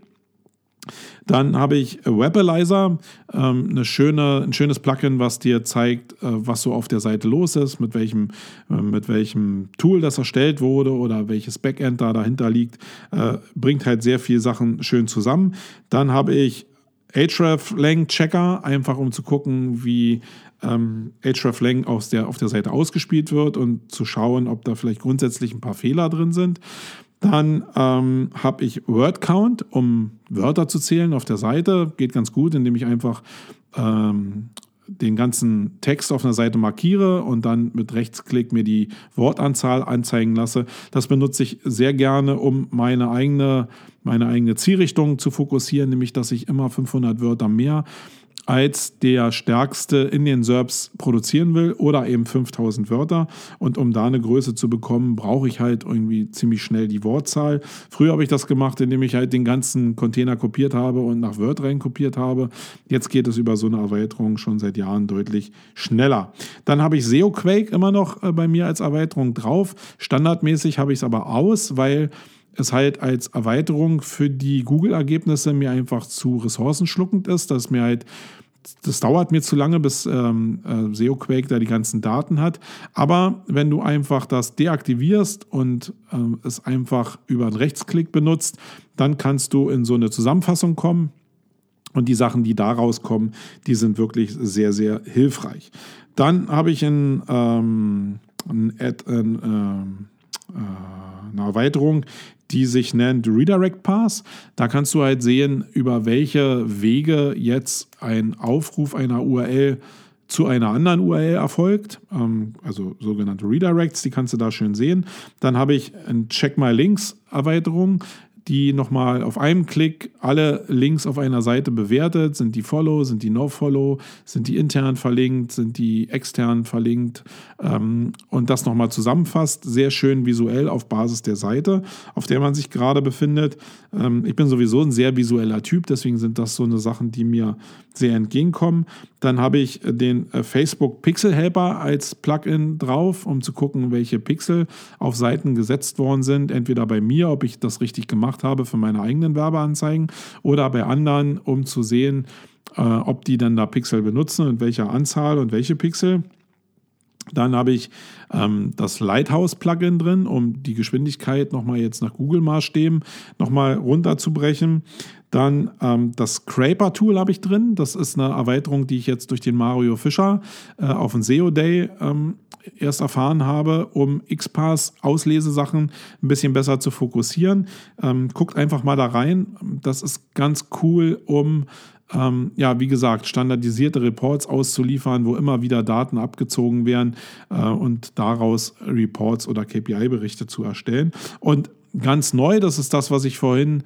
Dann habe ich Webalizer, ähm, eine schöne, ein schönes Plugin, was dir zeigt, äh, was so auf der Seite los ist, mit welchem, äh, mit welchem Tool das erstellt wurde oder welches Backend da dahinter liegt. Äh, bringt halt sehr viele Sachen schön zusammen. Dann habe ich Hreflang Checker, einfach um zu gucken, wie ähm, Hreflang aus der, auf der Seite ausgespielt wird und zu schauen, ob da vielleicht grundsätzlich ein paar Fehler drin sind. Dann ähm, habe ich Word Count, um Wörter zu zählen auf der Seite. Geht ganz gut, indem ich einfach ähm, den ganzen Text auf einer Seite markiere und dann mit Rechtsklick mir die Wortanzahl anzeigen lasse. Das benutze ich sehr gerne, um meine eigene, meine eigene Zielrichtung zu fokussieren, nämlich dass ich immer 500 Wörter mehr als der Stärkste in den SERPs produzieren will oder eben 5000 Wörter. Und um da eine Größe zu bekommen, brauche ich halt irgendwie ziemlich schnell die Wortzahl. Früher habe ich das gemacht, indem ich halt den ganzen Container kopiert habe und nach Word rein kopiert habe. Jetzt geht es über so eine Erweiterung schon seit Jahren deutlich schneller. Dann habe ich SEO Quake immer noch äh, bei mir als Erweiterung drauf. Standardmäßig habe ich es aber aus, weil es halt als Erweiterung für die Google-Ergebnisse mir einfach zu ressourcenschluckend ist, dass mir halt das dauert mir zu lange, bis ähm, äh, SEOquake da die ganzen Daten hat. Aber wenn du einfach das deaktivierst und ähm, es einfach über einen Rechtsklick benutzt, dann kannst du in so eine Zusammenfassung kommen. Und die Sachen, die da rauskommen, die sind wirklich sehr, sehr hilfreich. Dann habe ich ein, ähm, ein, Ad, ein ähm, äh, eine Erweiterung, die sich nennt Redirect Pass. Da kannst du halt sehen, über welche Wege jetzt ein Aufruf einer URL zu einer anderen URL erfolgt, ähm, also sogenannte Redirects, die kannst du da schön sehen. Dann habe ich ein Check My Links Erweiterung, die nochmal auf einem Klick alle Links auf einer Seite bewertet. Sind die Follow, sind die No-Follow, sind die intern verlinkt, sind die extern verlinkt ähm, und das nochmal zusammenfasst. Sehr schön visuell auf Basis der Seite, auf der man sich gerade befindet. Ähm, ich bin sowieso ein sehr visueller Typ, deswegen sind das so eine Sachen, die mir sehr entgegenkommen. Dann habe ich den äh, Facebook Pixel Helper als Plugin drauf, um zu gucken, welche Pixel auf Seiten gesetzt worden sind. Entweder bei mir, ob ich das richtig gemacht habe für meine eigenen Werbeanzeigen, oder bei anderen, um zu sehen, äh, ob die dann da Pixel benutzen und welcher Anzahl und welche Pixel. Dann habe ich ähm, das Lighthouse-Plugin drin, um die Geschwindigkeit nochmal jetzt nach Google-Maßstäben nochmal runterzubrechen. Dann ähm, das Scraper-Tool habe ich drin. Das ist eine Erweiterung, die ich jetzt durch den Mario Fischer äh, auf dem SEO Day ähm, erst erfahren habe, um XPath Auslesesachen ein bisschen besser zu fokussieren. Ähm, guckt einfach mal da rein. Das ist ganz cool, um ähm, ja, wie gesagt, standardisierte Reports auszuliefern, wo immer wieder Daten abgezogen werden äh, und daraus Reports oder KPI-Berichte zu erstellen. Und ganz neu, das ist das, was ich vorhin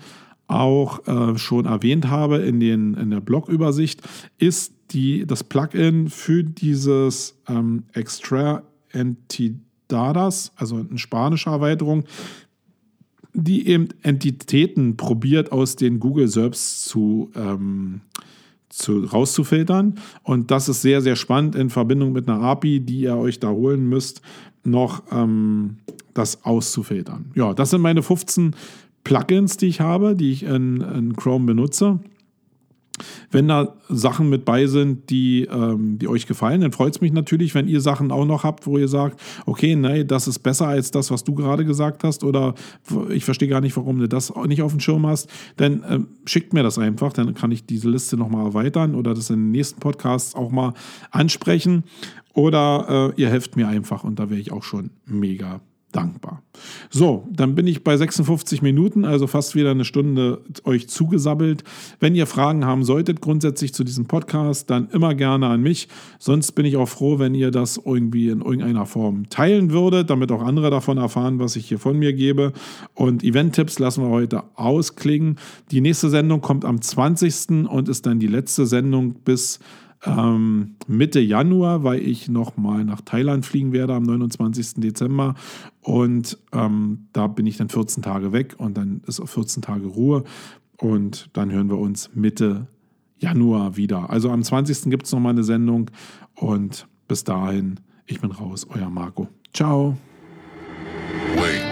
auch äh, schon erwähnt habe in, den, in der Blog-Übersicht, ist die, das Plugin für dieses ähm, Extra Entidades, also eine spanische Erweiterung, die eben Entitäten probiert aus den Google Serbs zu, ähm, zu, rauszufiltern. Und das ist sehr, sehr spannend in Verbindung mit einer API, die ihr euch da holen müsst, noch ähm, das auszufiltern. Ja, das sind meine 15 Plugins, die ich habe, die ich in, in Chrome benutze. Wenn da Sachen mit bei sind, die, ähm, die euch gefallen, dann freut es mich natürlich, wenn ihr Sachen auch noch habt, wo ihr sagt, okay, nein, das ist besser als das, was du gerade gesagt hast, oder ich verstehe gar nicht, warum du das nicht auf dem Schirm hast, dann äh, schickt mir das einfach, dann kann ich diese Liste nochmal erweitern oder das in den nächsten Podcasts auch mal ansprechen. Oder äh, ihr helft mir einfach und da wäre ich auch schon mega dankbar. So, dann bin ich bei 56 Minuten, also fast wieder eine Stunde euch zugesabbelt. Wenn ihr Fragen haben solltet grundsätzlich zu diesem Podcast, dann immer gerne an mich. Sonst bin ich auch froh, wenn ihr das irgendwie in irgendeiner Form teilen würdet, damit auch andere davon erfahren, was ich hier von mir gebe. Und Event-Tipps lassen wir heute ausklingen. Die nächste Sendung kommt am 20. und ist dann die letzte Sendung bis ähm, Mitte Januar, weil ich nochmal nach Thailand fliegen werde am 29. Dezember. Und ähm, da bin ich dann 14 Tage weg und dann ist auf 14 Tage Ruhe. Und dann hören wir uns Mitte Januar wieder. Also am 20. gibt es nochmal eine Sendung. Und bis dahin, ich bin raus, euer Marco. Ciao.
Wait.